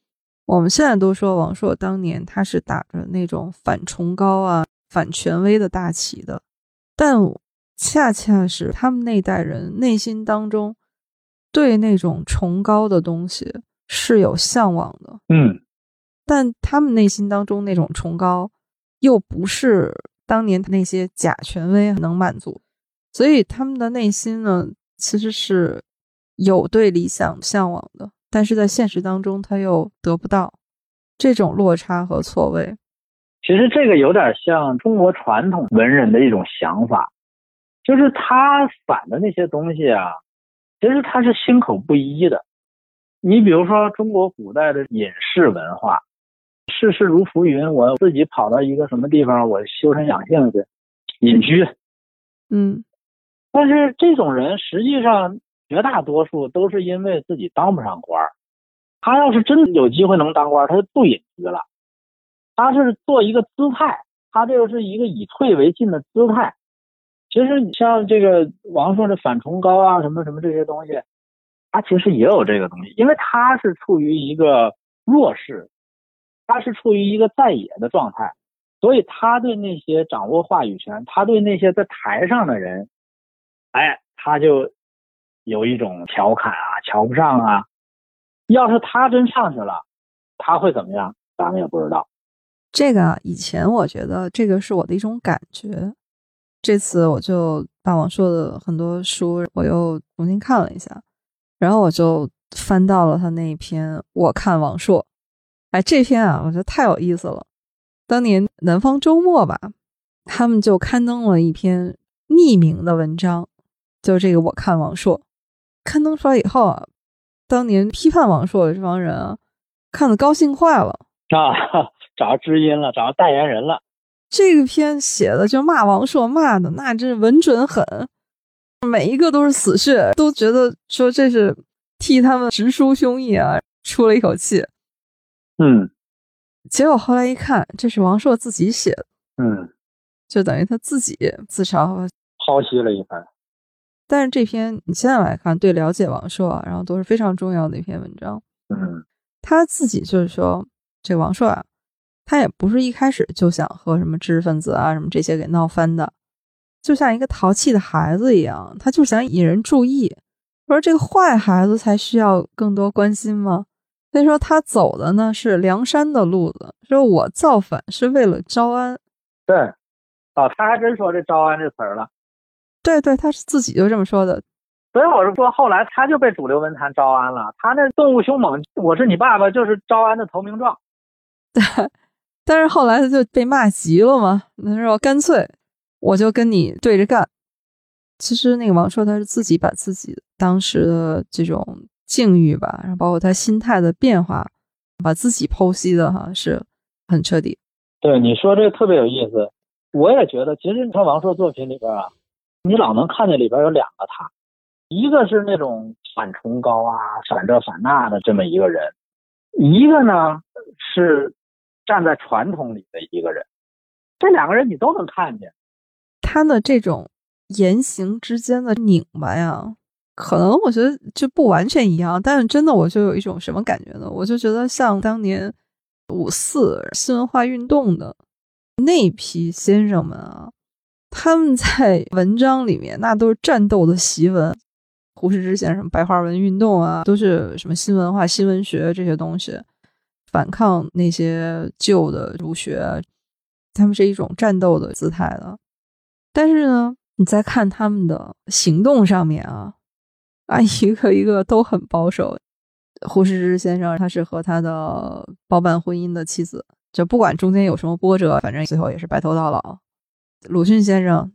我们现在都说王朔当年他是打着那种反崇高啊、反权威的大旗的，但恰恰是他们那代人内心当中对那种崇高的东西是有向往的。嗯，但他们内心当中那种崇高。又不是当年那些假权威能满足，所以他们的内心呢，其实是有对理想向往的，但是在现实当中他又得不到这种落差和错位。其实这个有点像中国传统文人的一种想法，就是他反的那些东西啊，其实他是心口不一的。你比如说中国古代的隐士文化。世事如浮云，我自己跑到一个什么地方，我修身养性去隐居。嗯，但是这种人实际上绝大多数都是因为自己当不上官儿他要是真有机会能当官他就不隐居了。他是做一个姿态，他这个是一个以退为进的姿态。其实你像这个王朔的反崇高啊，什么什么这些东西，他其实也有这个东西，因为他是处于一个弱势。他是处于一个在野的状态，所以他对那些掌握话语权，他对那些在台上的人，哎，他就有一种调侃啊，瞧不上啊。要是他真上去了，他会怎么样？咱们也不知道。这个以前我觉得这个是我的一种感觉，这次我就把王朔的很多书我又重新看了一下，然后我就翻到了他那一篇《我看王朔》。哎，这篇啊，我觉得太有意思了。当年南方周末吧，他们就刊登了一篇匿名的文章，就这个我看王朔。刊登出来以后啊，当年批判王朔的这帮人啊，看得高兴坏了啊，找到知音了，找到代言人了。这个篇写的就骂王朔，骂的那真是稳准狠，每一个都是死穴，都觉得说这是替他们直抒胸臆啊，出了一口气。嗯，结果后来一看，这是王朔自己写的，嗯，就等于他自己自嘲剖析了一番。但是这篇你现在来看，对了解王朔，然后都是非常重要的一篇文章。嗯，他自己就是说，这王朔啊，他也不是一开始就想和什么知识分子啊什么这些给闹翻的，就像一个淘气的孩子一样，他就想引人注意。说这个坏孩子才需要更多关心吗？所以说他走的呢是梁山的路子，说我造反是为了招安。对，哦，他还真说这招安这词儿了。对对，他是自己就这么说的。所以我是说，后来他就被主流文坛招安了。他那动物凶猛，我是你爸爸，就是招安的投名状。对，但是后来他就被骂急了嘛，他说干脆我就跟你对着干。其实那个王朔他是自己把自己当时的这种。境遇吧，然后包括他心态的变化，把自己剖析的哈是很彻底。对你说这个特别有意思，我也觉得，其实你看王朔作品里边啊，你老能看见里边有两个他，一个是那种反崇高啊、反这反那的这么一个人，一个呢是站在传统里的一个人，这两个人你都能看见。他的这种言行之间的拧巴呀，可能我觉得就不完全一样，但是真的我就有一种什么感觉呢？我就觉得像当年五四新文化运动的那批先生们啊，他们在文章里面那都是战斗的檄文。胡适之先生白话文运动啊，都是什么新文化、新文学这些东西，反抗那些旧的儒学，他们是一种战斗的姿态的。但是呢，你再看他们的行动上面啊，啊，一个一个都很保守。胡适之先生他是和他的包办婚姻的妻子，就不管中间有什么波折，反正最后也是白头到老。鲁迅先生。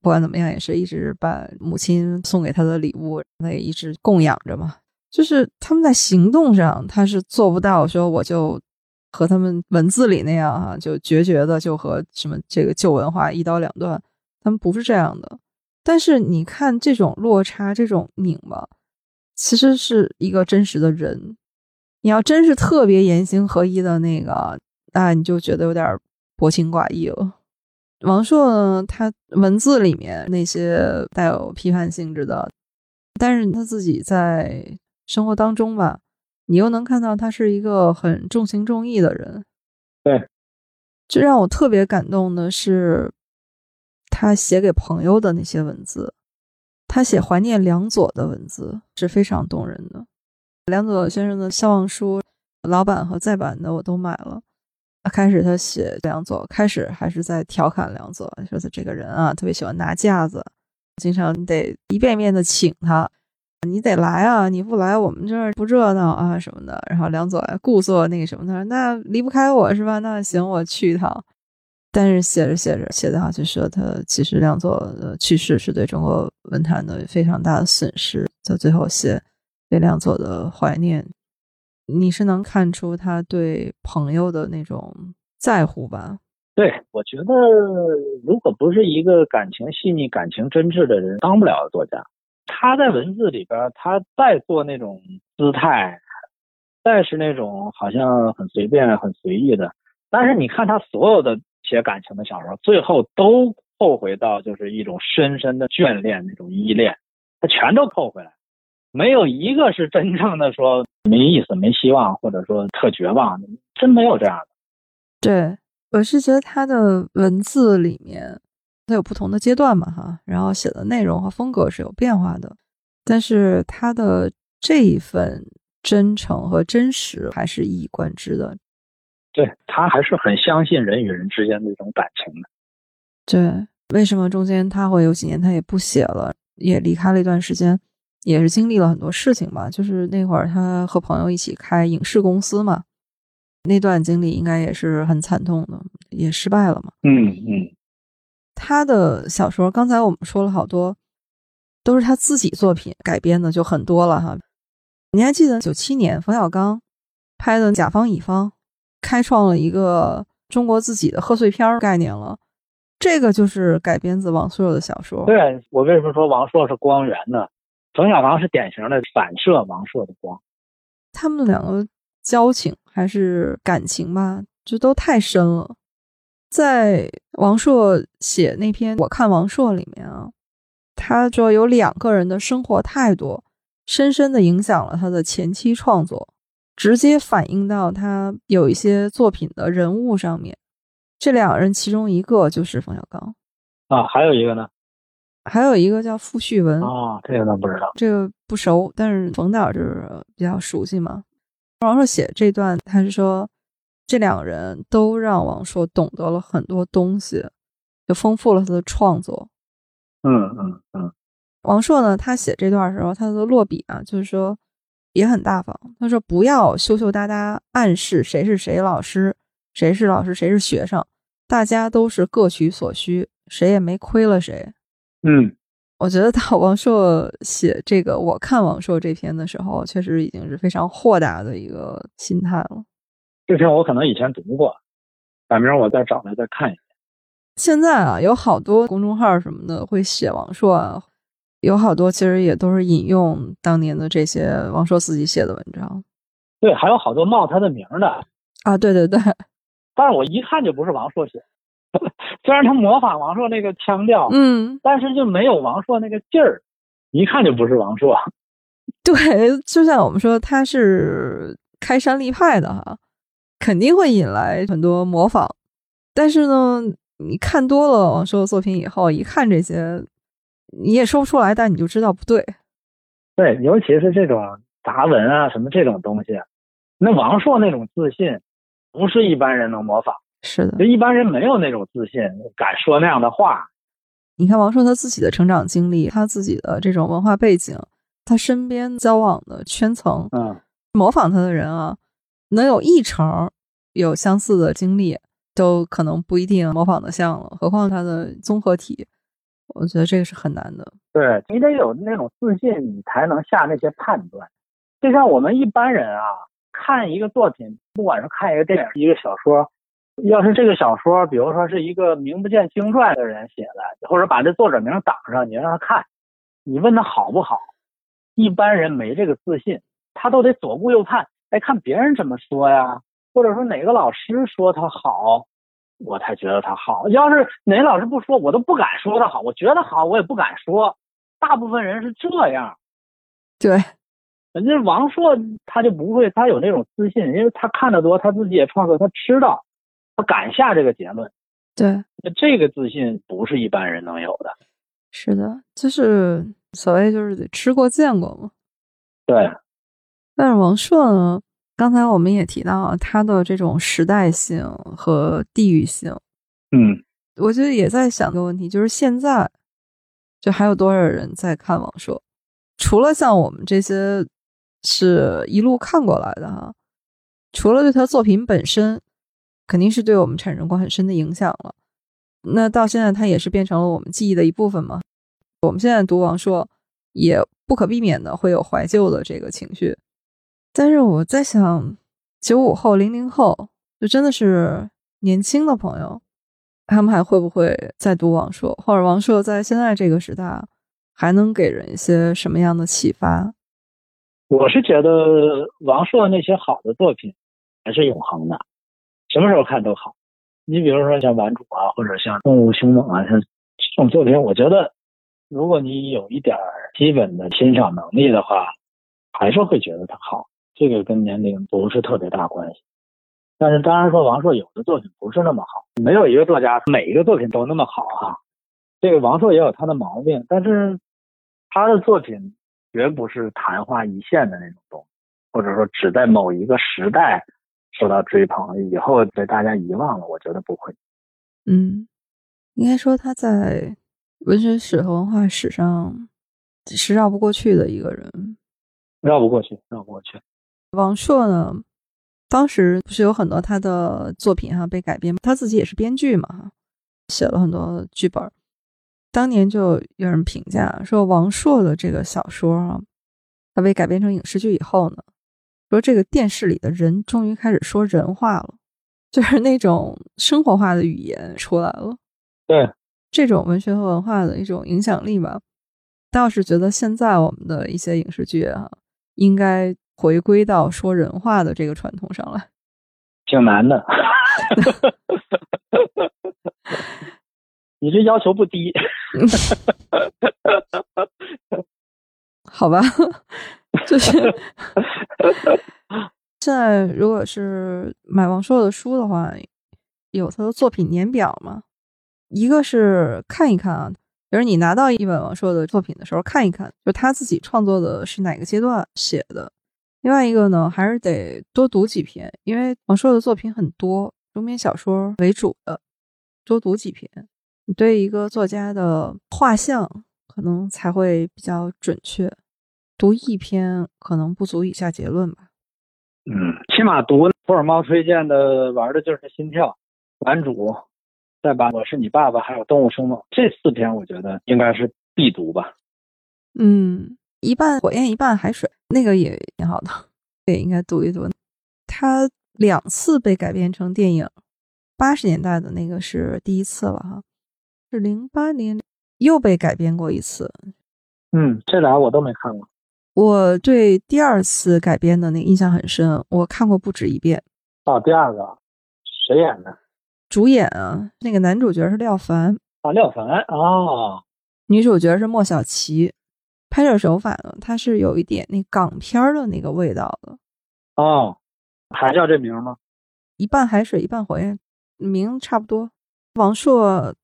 不管怎么样，也是一直把母亲送给他的礼物，他也一直供养着嘛。就是他们在行动上，他是做不到说我就和他们文字里那样哈，就决绝的就和什么这个旧文化一刀两断。他们不是这样的。但是你看这种落差，这种拧巴，其实是一个真实的人。你要真是特别言行合一的那个，那你就觉得有点薄情寡义了。王朔呢，他文字里面那些带有批判性质的，但是他自己在生活当中吧，你又能看到他是一个很重情重义的人。对，这让我特别感动的是，他写给朋友的那些文字，他写怀念梁左的文字是非常动人的。梁左先生的笑忘书，老版和再版的我都买了。开始他写梁左，开始还是在调侃梁左，说他这个人啊，特别喜欢拿架子，经常得一遍遍的请他，你得来啊，你不来我们这儿不热闹啊什么的。然后梁左故作那个什么，他说那离不开我是吧？那行，我去一趟。但是写着写着，写的好就说他其实梁左去世是对中国文坛的非常大的损失，到最后写对梁左的怀念。你是能看出他对朋友的那种在乎吧？对，我觉得如果不是一个感情细腻、感情真挚的人，当不了作家。他在文字里边，他再做那种姿态，再是那种好像很随便、很随意的，但是你看他所有的写感情的小说，最后都扣回到就是一种深深的眷恋、那种依恋，他全都扣回来。没有一个是真正的说没意思、没希望，或者说特绝望，真没有这样的。对，我是觉得他的文字里面，他有不同的阶段嘛，哈，然后写的内容和风格是有变化的，但是他的这一份真诚和真实还是一以贯之的。对他还是很相信人与人之间的一种感情的。对，为什么中间他会有几年他也不写了，也离开了一段时间？也是经历了很多事情吧，就是那会儿他和朋友一起开影视公司嘛，那段经历应该也是很惨痛的，也失败了嘛。嗯嗯，他的小说刚才我们说了好多，都是他自己作品改编的，就很多了哈。你还记得九七年冯小刚拍的《甲方乙方》，开创了一个中国自己的贺岁片概念了，这个就是改编自王朔的小说。对我为什么说王朔是光源呢？冯小刚是典型的反射王朔的光，他们两个交情还是感情吧，就都太深了。在王朔写那篇《我看王朔》里面啊，他说有两个人的生活态度，深深的影响了他的前期创作，直接反映到他有一些作品的人物上面。这两人其中一个就是冯小刚啊，还有一个呢？还有一个叫傅旭文啊，这个倒不知道，这个不熟，但是冯导就是比较熟悉嘛。王朔写这段，他是说这两个人都让王朔懂得了很多东西，就丰富了他的创作。嗯嗯嗯。王朔呢，他写这段时候，他的落笔啊，就是说也很大方。他说不要羞羞答答暗示谁是谁老师，谁是老师，谁是学生，大家都是各取所需，谁也没亏了谁。嗯，我觉得到 王朔写这个，我看王朔这篇的时候，确实已经是非常豁达的一个心态了。这篇我可能以前读过，改明儿我再找来再看一遍。现在啊，有好多公众号什么的会写王朔啊，有好多其实也都是引用当年的这些王朔自己写的文章。对，还有好多冒他的名的啊，对对对。但是我一看就不是王朔写，虽然他模仿王朔那个腔调，嗯，但是就没有王朔那个劲儿，一看就不是王朔。对，就像我们说他是开山立派的哈，肯定会引来很多模仿。但是呢，你看多了王朔的作品以后，一看这些，你也说不出来，但你就知道不对。对，尤其是这种杂文啊，什么这种东西，那王朔那种自信，不是一般人能模仿。是的就，一般人没有那种自信，敢说那样的话。你看王朔他自己的成长经历，他自己的这种文化背景，他身边交往的圈层，嗯，模仿他的人啊，能有一成有相似的经历，都可能不一定模仿的像了，何况他的综合体，我觉得这个是很难的。对你得有那种自信，你才能下那些判断。就像我们一般人啊，看一个作品，不管是看一个电影、一个小说，要是这个小说，比如说是一个名不见经传的人写的，或者把这作者名挡上，你让他看，你问他好不好，一般人没这个自信，他都得左顾右盼，哎，看别人怎么说呀，或者说哪个老师说他好，我才觉得他好。要是哪个老师不说，我都不敢说他好，我觉得好，我也不敢说。大部分人是这样，对，人家王朔他就不会，他有那种自信，因为他看得多，他自己也创作，他知道，他敢下这个结论。对，那这个自信不是一般人能有的。是的，就是所谓就是得吃过见过嘛。对，但是王朔呢，刚才我们也提到啊他的这种时代性和地域性，嗯，我觉得也在想一个问题，就是现在就还有多少人在看王朔？除了像我们这些是一路看过来的哈，除了对他作品本身，肯定是对我们产生过很深的影响了。那到现在，它也是变成了我们记忆的一部分嘛。我们现在读王朔，也不可避免的会有怀旧的这个情绪。但是我在想，九五后、零零后，就真的是年轻的朋友，他们还会不会再读王朔，或者王朔在现在这个时代还能给人一些什么样的启发？我是觉得王朔那些好的作品还是永恒的，什么时候看都好。你比如说像《顽主》啊，或者像《动物凶猛》啊，像这种作品，我觉得如果你有一点基本的欣赏能力的话，还是会觉得它好。这个跟年龄不是特别大关系。但是当然说，王朔有的作品不是那么好，没有一个作家每一个作品都那么好哈、这个王朔也有他的毛病，但是他的作品绝不是昙花一现的那种东西，或者说只在某一个时代受到追捧，以后被大家遗忘了。我觉得不会。嗯，应该说他在文学史和文化史上是绕不过去的一个人。绕不过去，绕不过去。王朔呢，当时不是有很多他的作品哈被改编，他自己也是编剧嘛哈，写了很多剧本。当年就有人评价说，王朔的这个小说啊，他被改编成影视剧以后呢，说这个电视里的人终于开始说人话了，就是那种生活化的语言出来了。对，这种文学和文化的一种影响力吧，倒是觉得现在我们的一些影视剧啊，应该回归到说人话的这个传统上来。挺难的。你这要求不低。好吧，就是 现在如果是买王朔的书的话，有他的作品年表嘛？一个是看一看啊，就是你拿到一本王朔的作品的时候看一看，就他自己创作的是哪个阶段写的。另外一个呢，还是得多读几篇，因为王朔的作品很多，中篇小说为主的，多读几篇，你对一个作家的画像可能才会比较准确。读一篇可能不足以下结论吧。嗯，起码读福尔猫推荐的玩的就是心跳、男主，再把我是你爸爸，还有动物凶猛这四篇，我觉得应该是必读吧。嗯，一半火焰，一半海水，那个也挺好的，也应该读一读。它两次被改编成电影，八十年代的那个是第一次了哈，是零八年又被改编过一次。嗯，这俩我都没看过。我对第二次改编的那个印象很深，我看过不止一遍。哦，第二个谁演的？主演啊，那个男主角是廖凡，啊，廖凡啊，女主角是莫小琪。拍摄手法呢，它是有一点那港片的那个味道的，哦，还叫这名吗？一半海水一半火焰，名差不多。王朔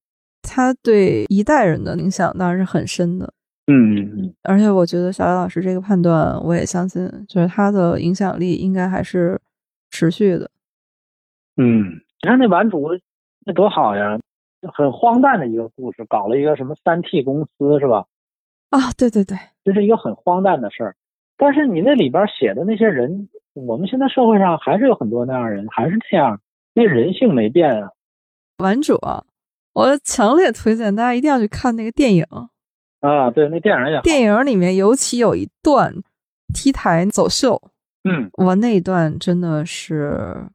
他对一代人的影响当然是很深的，嗯而且我觉得小雷老师这个判断我也相信，就是他的影响力应该还是持续的。嗯，你看那版主那多好呀，很荒诞的一个故事，搞了一个什么三 T 公司是吧？啊，对对对，这是一个很荒诞的事儿。但是你那里边写的那些人，我们现在社会上还是有很多那样人，还是这样，那人性没变啊。玩主啊，我强烈推荐大家一定要去看那个电影。啊，对，那电影也好。电影里面尤其有一段 T 台走秀，嗯，哇，那一段真的是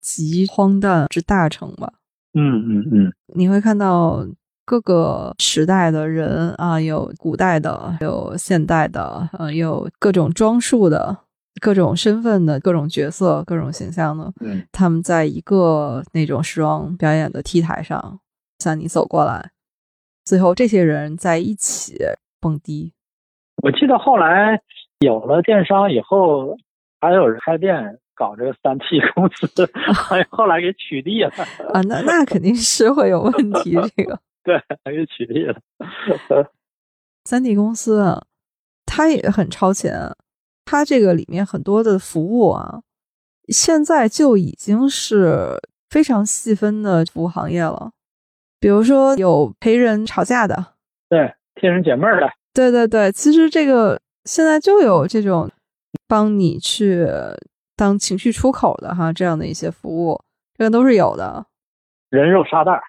集荒诞之大成吧。嗯嗯嗯，你会看到各个时代的人啊，有古代的，有现代的，呃，有各种装束的、各种身份的、各种角色、各种形象的，嗯，他们在一个那种时装表演的 T 台上向你走过来，最后这些人在一起蹦迪。我记得后来有了电商以后，还有人开店搞这个三 T 公司，还后来给取缔了。啊，那那肯定是会有问题。这个 对，还给取缔了。三 D 公司啊，它也很超前，它这个里面很多的服务啊，现在就已经是非常细分的服务行业了。比如说有陪人吵架的，对，替人解闷儿的。对对对，其实这个现在就有这种帮你去当情绪出口的哈，这样的一些服务，这个都是有的。人肉沙袋儿。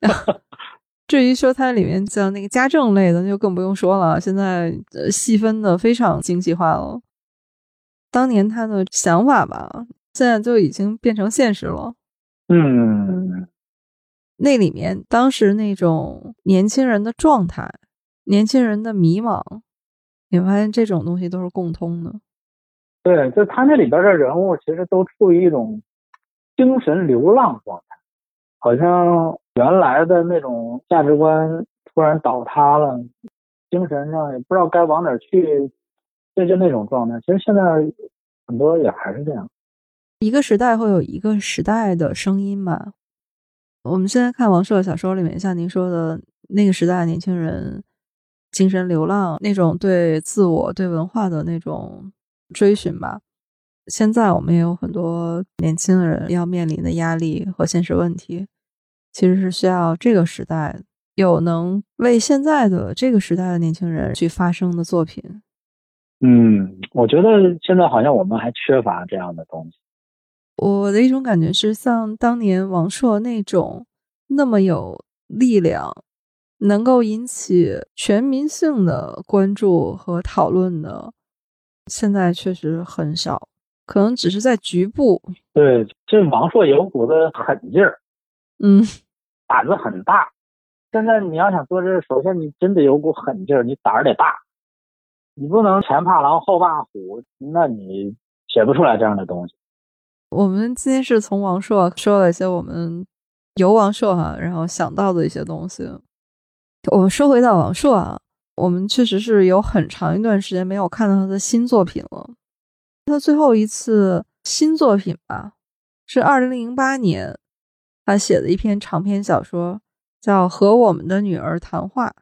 至于说它里面像那个家政类的，那就更不用说了。现在呃细分的非常精细化了。当年他的想法吧，现在就已经变成现实了。嗯，那里面当时那种年轻人的状态，年轻人的迷茫，你发现这种东西都是共通的。对，就他那里边的人物，其实都处于一种精神流浪状态，好像原来的那种价值观突然倒塌了，精神上也不知道该往哪儿去，这就那种状态。其实现在很多也还是这样。一个时代会有一个时代的声音吧。我们现在看王朔的小说里面，像您说的那个时代的年轻人精神流浪，那种对自我、对文化的那种追寻吧。现在我们也有很多年轻人要面临的压力和现实问题，其实是需要这个时代有能为现在的这个时代的年轻人去发声的作品。嗯，我觉得现在好像我们还缺乏这样的东西。我的一种感觉是，像当年王朔那种那么有力量，能够引起全民性的关注和讨论的，现在确实很少，可能只是在局部。对，这王朔有股子狠劲儿，嗯，胆子很大。现在你要想做这，首先你真得有股狠劲儿，你胆儿得大，你不能前怕狼后怕虎，那你写不出来这样的东西。我们今天是从王朔说了一些我们由王朔哈、然后想到的一些东西。我们说回到王朔啊，我们确实是有很长一段时间没有看到他的新作品了。他最后一次新作品吧，是二零零八年他写的一篇长篇小说，叫《和我们的女儿谈话》。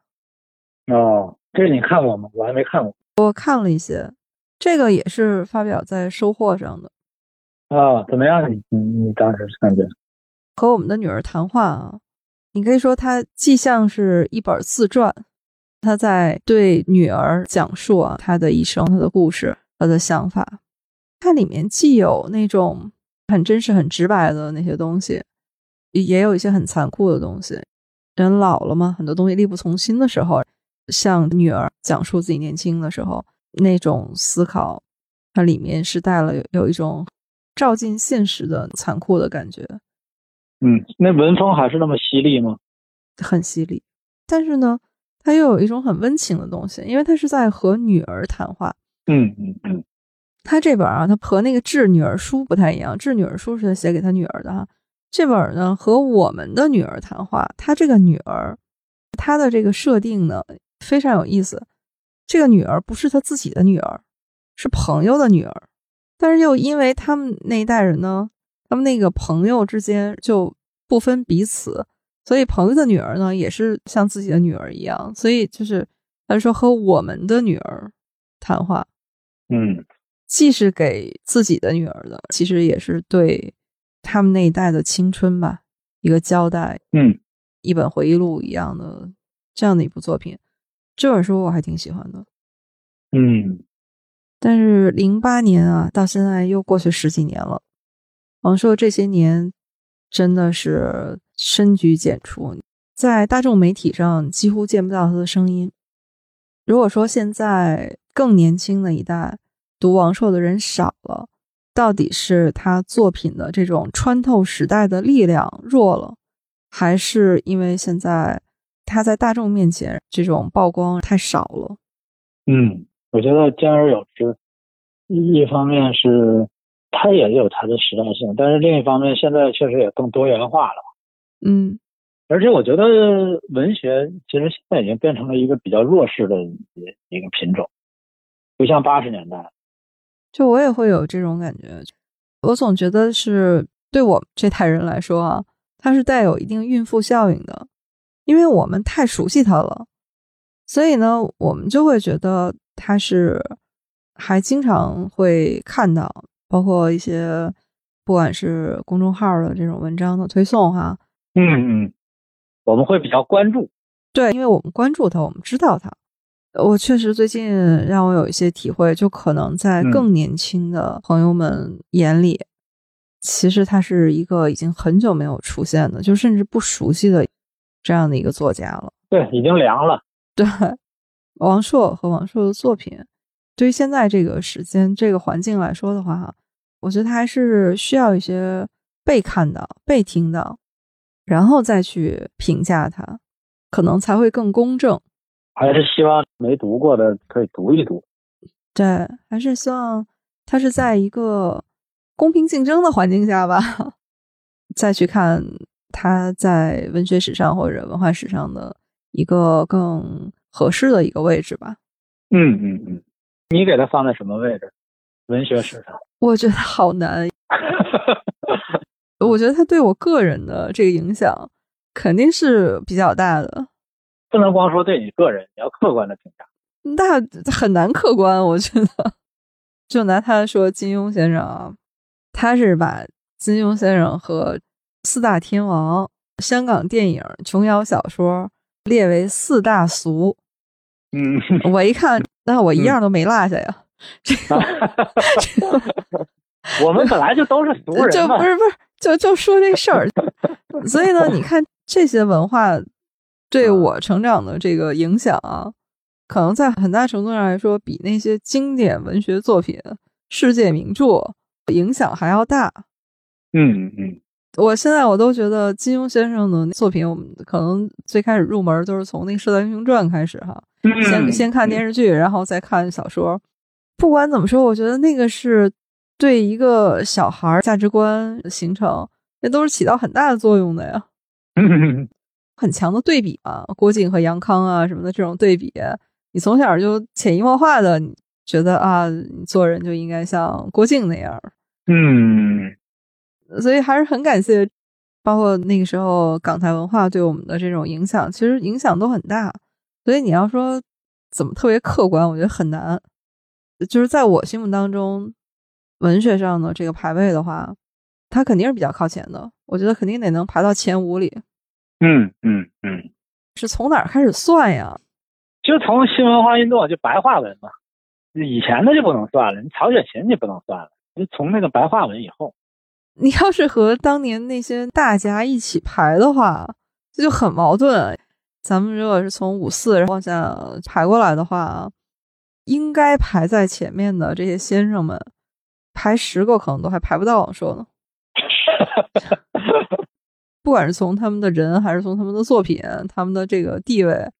哦，这你看过吗？我还没看过。我看了一些，这个也是发表在收获上的。啊，怎么样？你你你当时感觉？和我们的女儿谈话啊，你可以说它既像是一本自传，他在对女儿讲述啊她的一生、她的故事、她的想法。它里面既有那种很真实、很直白的那些东西，也有一些很残酷的东西。人老了嘛，很多东西力不从心的时候，向女儿讲述自己年轻的时候那种思考，它里面是带了有一种照进现实的残酷的感觉。嗯，那文风还是那么犀利吗？很犀利，但是呢，它又有一种很温情的东西，因为他是在和女儿谈话。嗯嗯嗯，他这本啊，他和那个《致女儿书》不太一样，《致女儿书》是他写给他女儿的哈，这本呢和我们的女儿谈话，他这个女儿，她的这个设定呢非常有意思。这个女儿不是他自己的女儿，是朋友的女儿，但是又因为他们那一代人呢，他们那个朋友之间就不分彼此，所以朋友的女儿呢也是像自己的女儿一样，所以就是他说和我们的女儿谈话，嗯。既是给自己的女儿的，其实也是对他们那一代的青春吧一个交代，嗯。一本回忆录一样的这样的一部作品。这本书我还挺喜欢的，嗯但是零八年啊，到现在又过去十几年了。王朔这些年真的是深居简出，在大众媒体上几乎见不到他的声音。如果说现在更年轻的一代读王朔的人少了，到底是他作品的这种穿透时代的力量弱了，还是因为现在他在大众面前这种曝光太少了？嗯，我觉得兼而有之。一一方面是它也有它的时代性，但是另一方面现在确实也更多元化了。嗯而且我觉得文学其实现在已经变成了一个比较弱势的一个品种，不像八十年代。就我也会有这种感觉，我总觉得是对我们这代人来说啊，它是带有一定孕妇效应的，因为我们太熟悉它了，所以呢，我们就会觉得它是还经常会看到，包括一些不管是公众号的这种文章的推送哈，嗯嗯，我们会比较关注。对，因为我们关注他，我们知道他。我确实最近让我有一些体会，就可能在嗯更年轻的朋友们眼里，其实他是一个已经很久没有出现的，就甚至不熟悉的这样的一个作家了。对，已经凉了。对，王朔和王朔的作品，对于现在这个时间、这个环境来说的话，哈，我觉得他还是需要一些被看到、被听到，然后再去评价他，可能才会更公正。还是希望没读过的可以读一读。对，还是希望他是在一个公平竞争的环境下吧，再去看他在文学史上或者文化史上的一个更合适的一个位置吧。嗯嗯嗯，你给它放在什么位置？文学史上。我觉得好难，我觉得他对我个人的这个影响肯定是比较大的，不能光说对你个人，你要客观的评价。那很难客观，我觉得。就拿他说金庸先生啊，他是把金庸先生和四大天王、香港电影、琼瑶小说列为四大俗。嗯，我一看，那我一样都没落下呀。这个我们本来就都是俗人嘛就不。是不是，就就说这事儿。所以呢，你看这些文化对我成长的这个影响啊，可能在很大程度上来说，比那些经典文学作品、世界名著影响还要大。嗯嗯我现在我都觉得金庸先生的作品，我们可能最开始入门都是从那个《射雕英雄传》开始哈，嗯，先先看电视剧，然后再看小说。不管怎么说，我觉得那个是对一个小孩价值观形成，那都是起到很大的作用的呀。嗯 很强的对比啊，郭靖和杨康啊什么的这种对比，你从小就潜移默化的觉得啊，你做人就应该像郭靖那样。嗯所以还是很感谢，包括那个时候港台文化对我们的这种影响，其实影响都很大。所以你要说怎么特别客观，我觉得很难。就是在我心目当中，文学上的这个排位的话，它肯定是比较靠前的。我觉得肯定得能排到前五里。嗯嗯嗯，是从哪儿开始算呀？就从新文化运动就白话文嘛，以前的就不能算了，你曹雪芹就不能算了，就从那个白话文以后。你要是和当年那些大家一起排的话，这就很矛盾。咱们如果是从五四往下排过来的话，应该排在前面的这些先生们，排十个可能都还排不到王朔呢。不管是从他们的人，还是从他们的作品，他们的这个地位，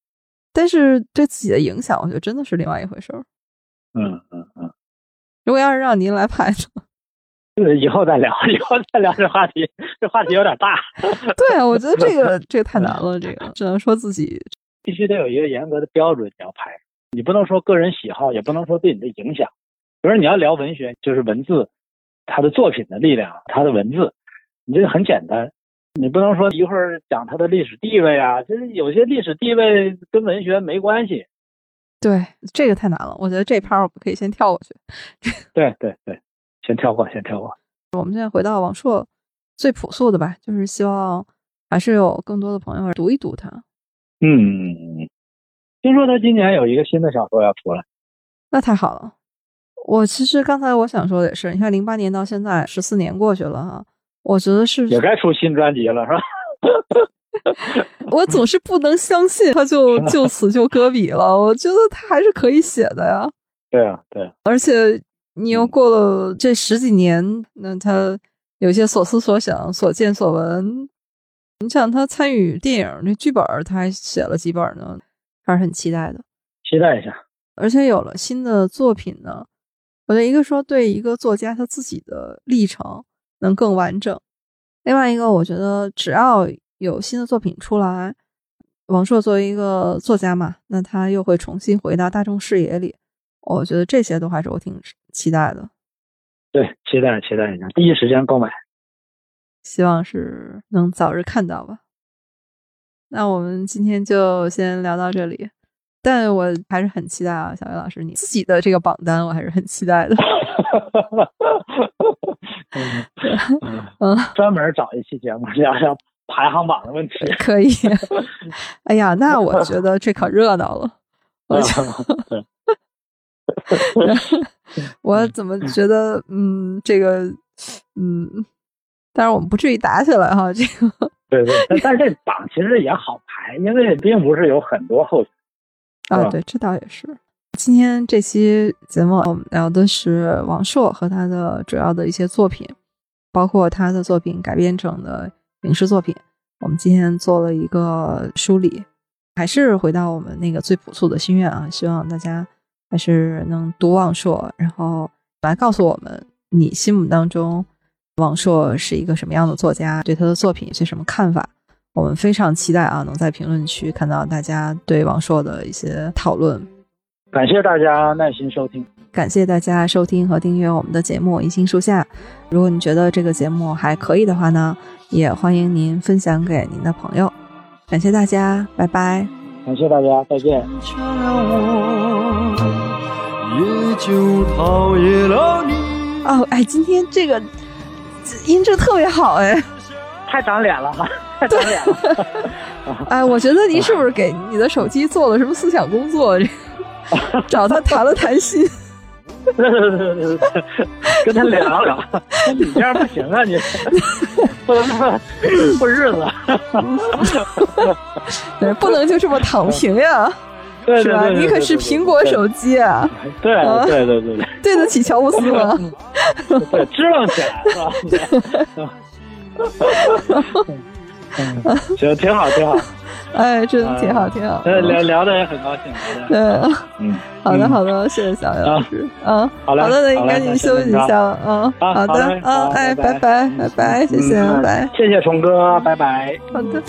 但是对自己的影响，我觉得真的是另外一回事儿。嗯嗯嗯，如果要是让您来排呢？呃以后再聊，以后再聊这话题，这话题有点大，对啊，我觉得这个这个太难了，这个只能说自己必须得有一个严格的标准，你要拍，你不能说个人喜好，也不能说对你的影响。比如你要聊文学，就是文字，他的作品的力量，他的文字，你这个很简单，你不能说一会儿讲他的历史地位啊，就是有些历史地位跟文学没关系。对这个太难了，我觉得这盘我们可以先跳过去。对 对对，先跳过，先跳过。我们现在回到王朔最朴素的吧，就是希望还是有更多的朋友读一读他。嗯，听说他今年有一个新的小说要出来。那太好了。我其实刚才我想说的也是，你看零八年到现在十四年过去了哈，我觉得是也该出新专辑了，是吧？我总是不能相信他就就此就搁笔了，我觉得他还是可以写的呀。对啊，对啊，而且你又过了这十几年，那他有些所思所想、所见所闻。你想他参与电影那剧本，他还写了几本呢，还是很期待的。期待一下。而且有了新的作品呢，我觉得一个说对一个作家他自己的历程能更完整，另外一个我觉得只要有新的作品出来，王朔作为一个作家嘛，那他又会重新回到大众视野里。我觉得这些都还是我挺期待的。对，期待期待一下，第一时间购买。希望是能早日看到吧。那我们今天就先聊到这里，但我还是很期待啊，小岳老师你自己的这个榜单，我还是很期待的。嗯嗯，专门找一期节目聊聊排行榜的问题。可以。哎呀，那我觉得这可热闹了。我就 我怎么觉得，嗯，这个，嗯，但是我们不至于打起来哈。这个，对对，但是这榜其实也好排，因为并不是有很多候选啊。对，这倒也是。今天这期节目我们聊的是王朔和他的主要的一些作品，包括他的作品改编成的影视作品。我们今天做了一个梳理，还是回到我们那个最朴素的心愿啊，希望大家。还是能读王朔，然后来告诉我们你心目当中王朔是一个什么样的作家，对他的作品有些什么看法。我们非常期待啊，能在评论区看到大家对王朔的一些讨论。感谢大家耐心收听，感谢大家收听和订阅我们的节目《银杏树下》。如果你觉得这个节目还可以的话呢，也欢迎您分享给您的朋友。感谢大家，拜拜。感谢大家，再见。哦，哎，今天这个音质特别好，哎，太长脸了哈，太长脸了。哎，我觉得您是不是给你的手机做了什么思想工作？找他谈了谈心。跟他聊聊，你这样不行啊，你不能过日子，对，不能就这么躺平呀，是吧？你可是苹果手机啊，对对对对对，对得起乔布斯吗？对，支棱起来是吧？行，挺好，挺好。哎，真的挺好，挺好。聊聊的也很高兴。对，嗯，好的，好的，谢谢小杨老师。嗯，好的，那你赶紧休息一下。嗯，好的，嗯，哎，拜拜，拜拜，谢谢，拜拜，谢谢虫哥，拜拜。好的。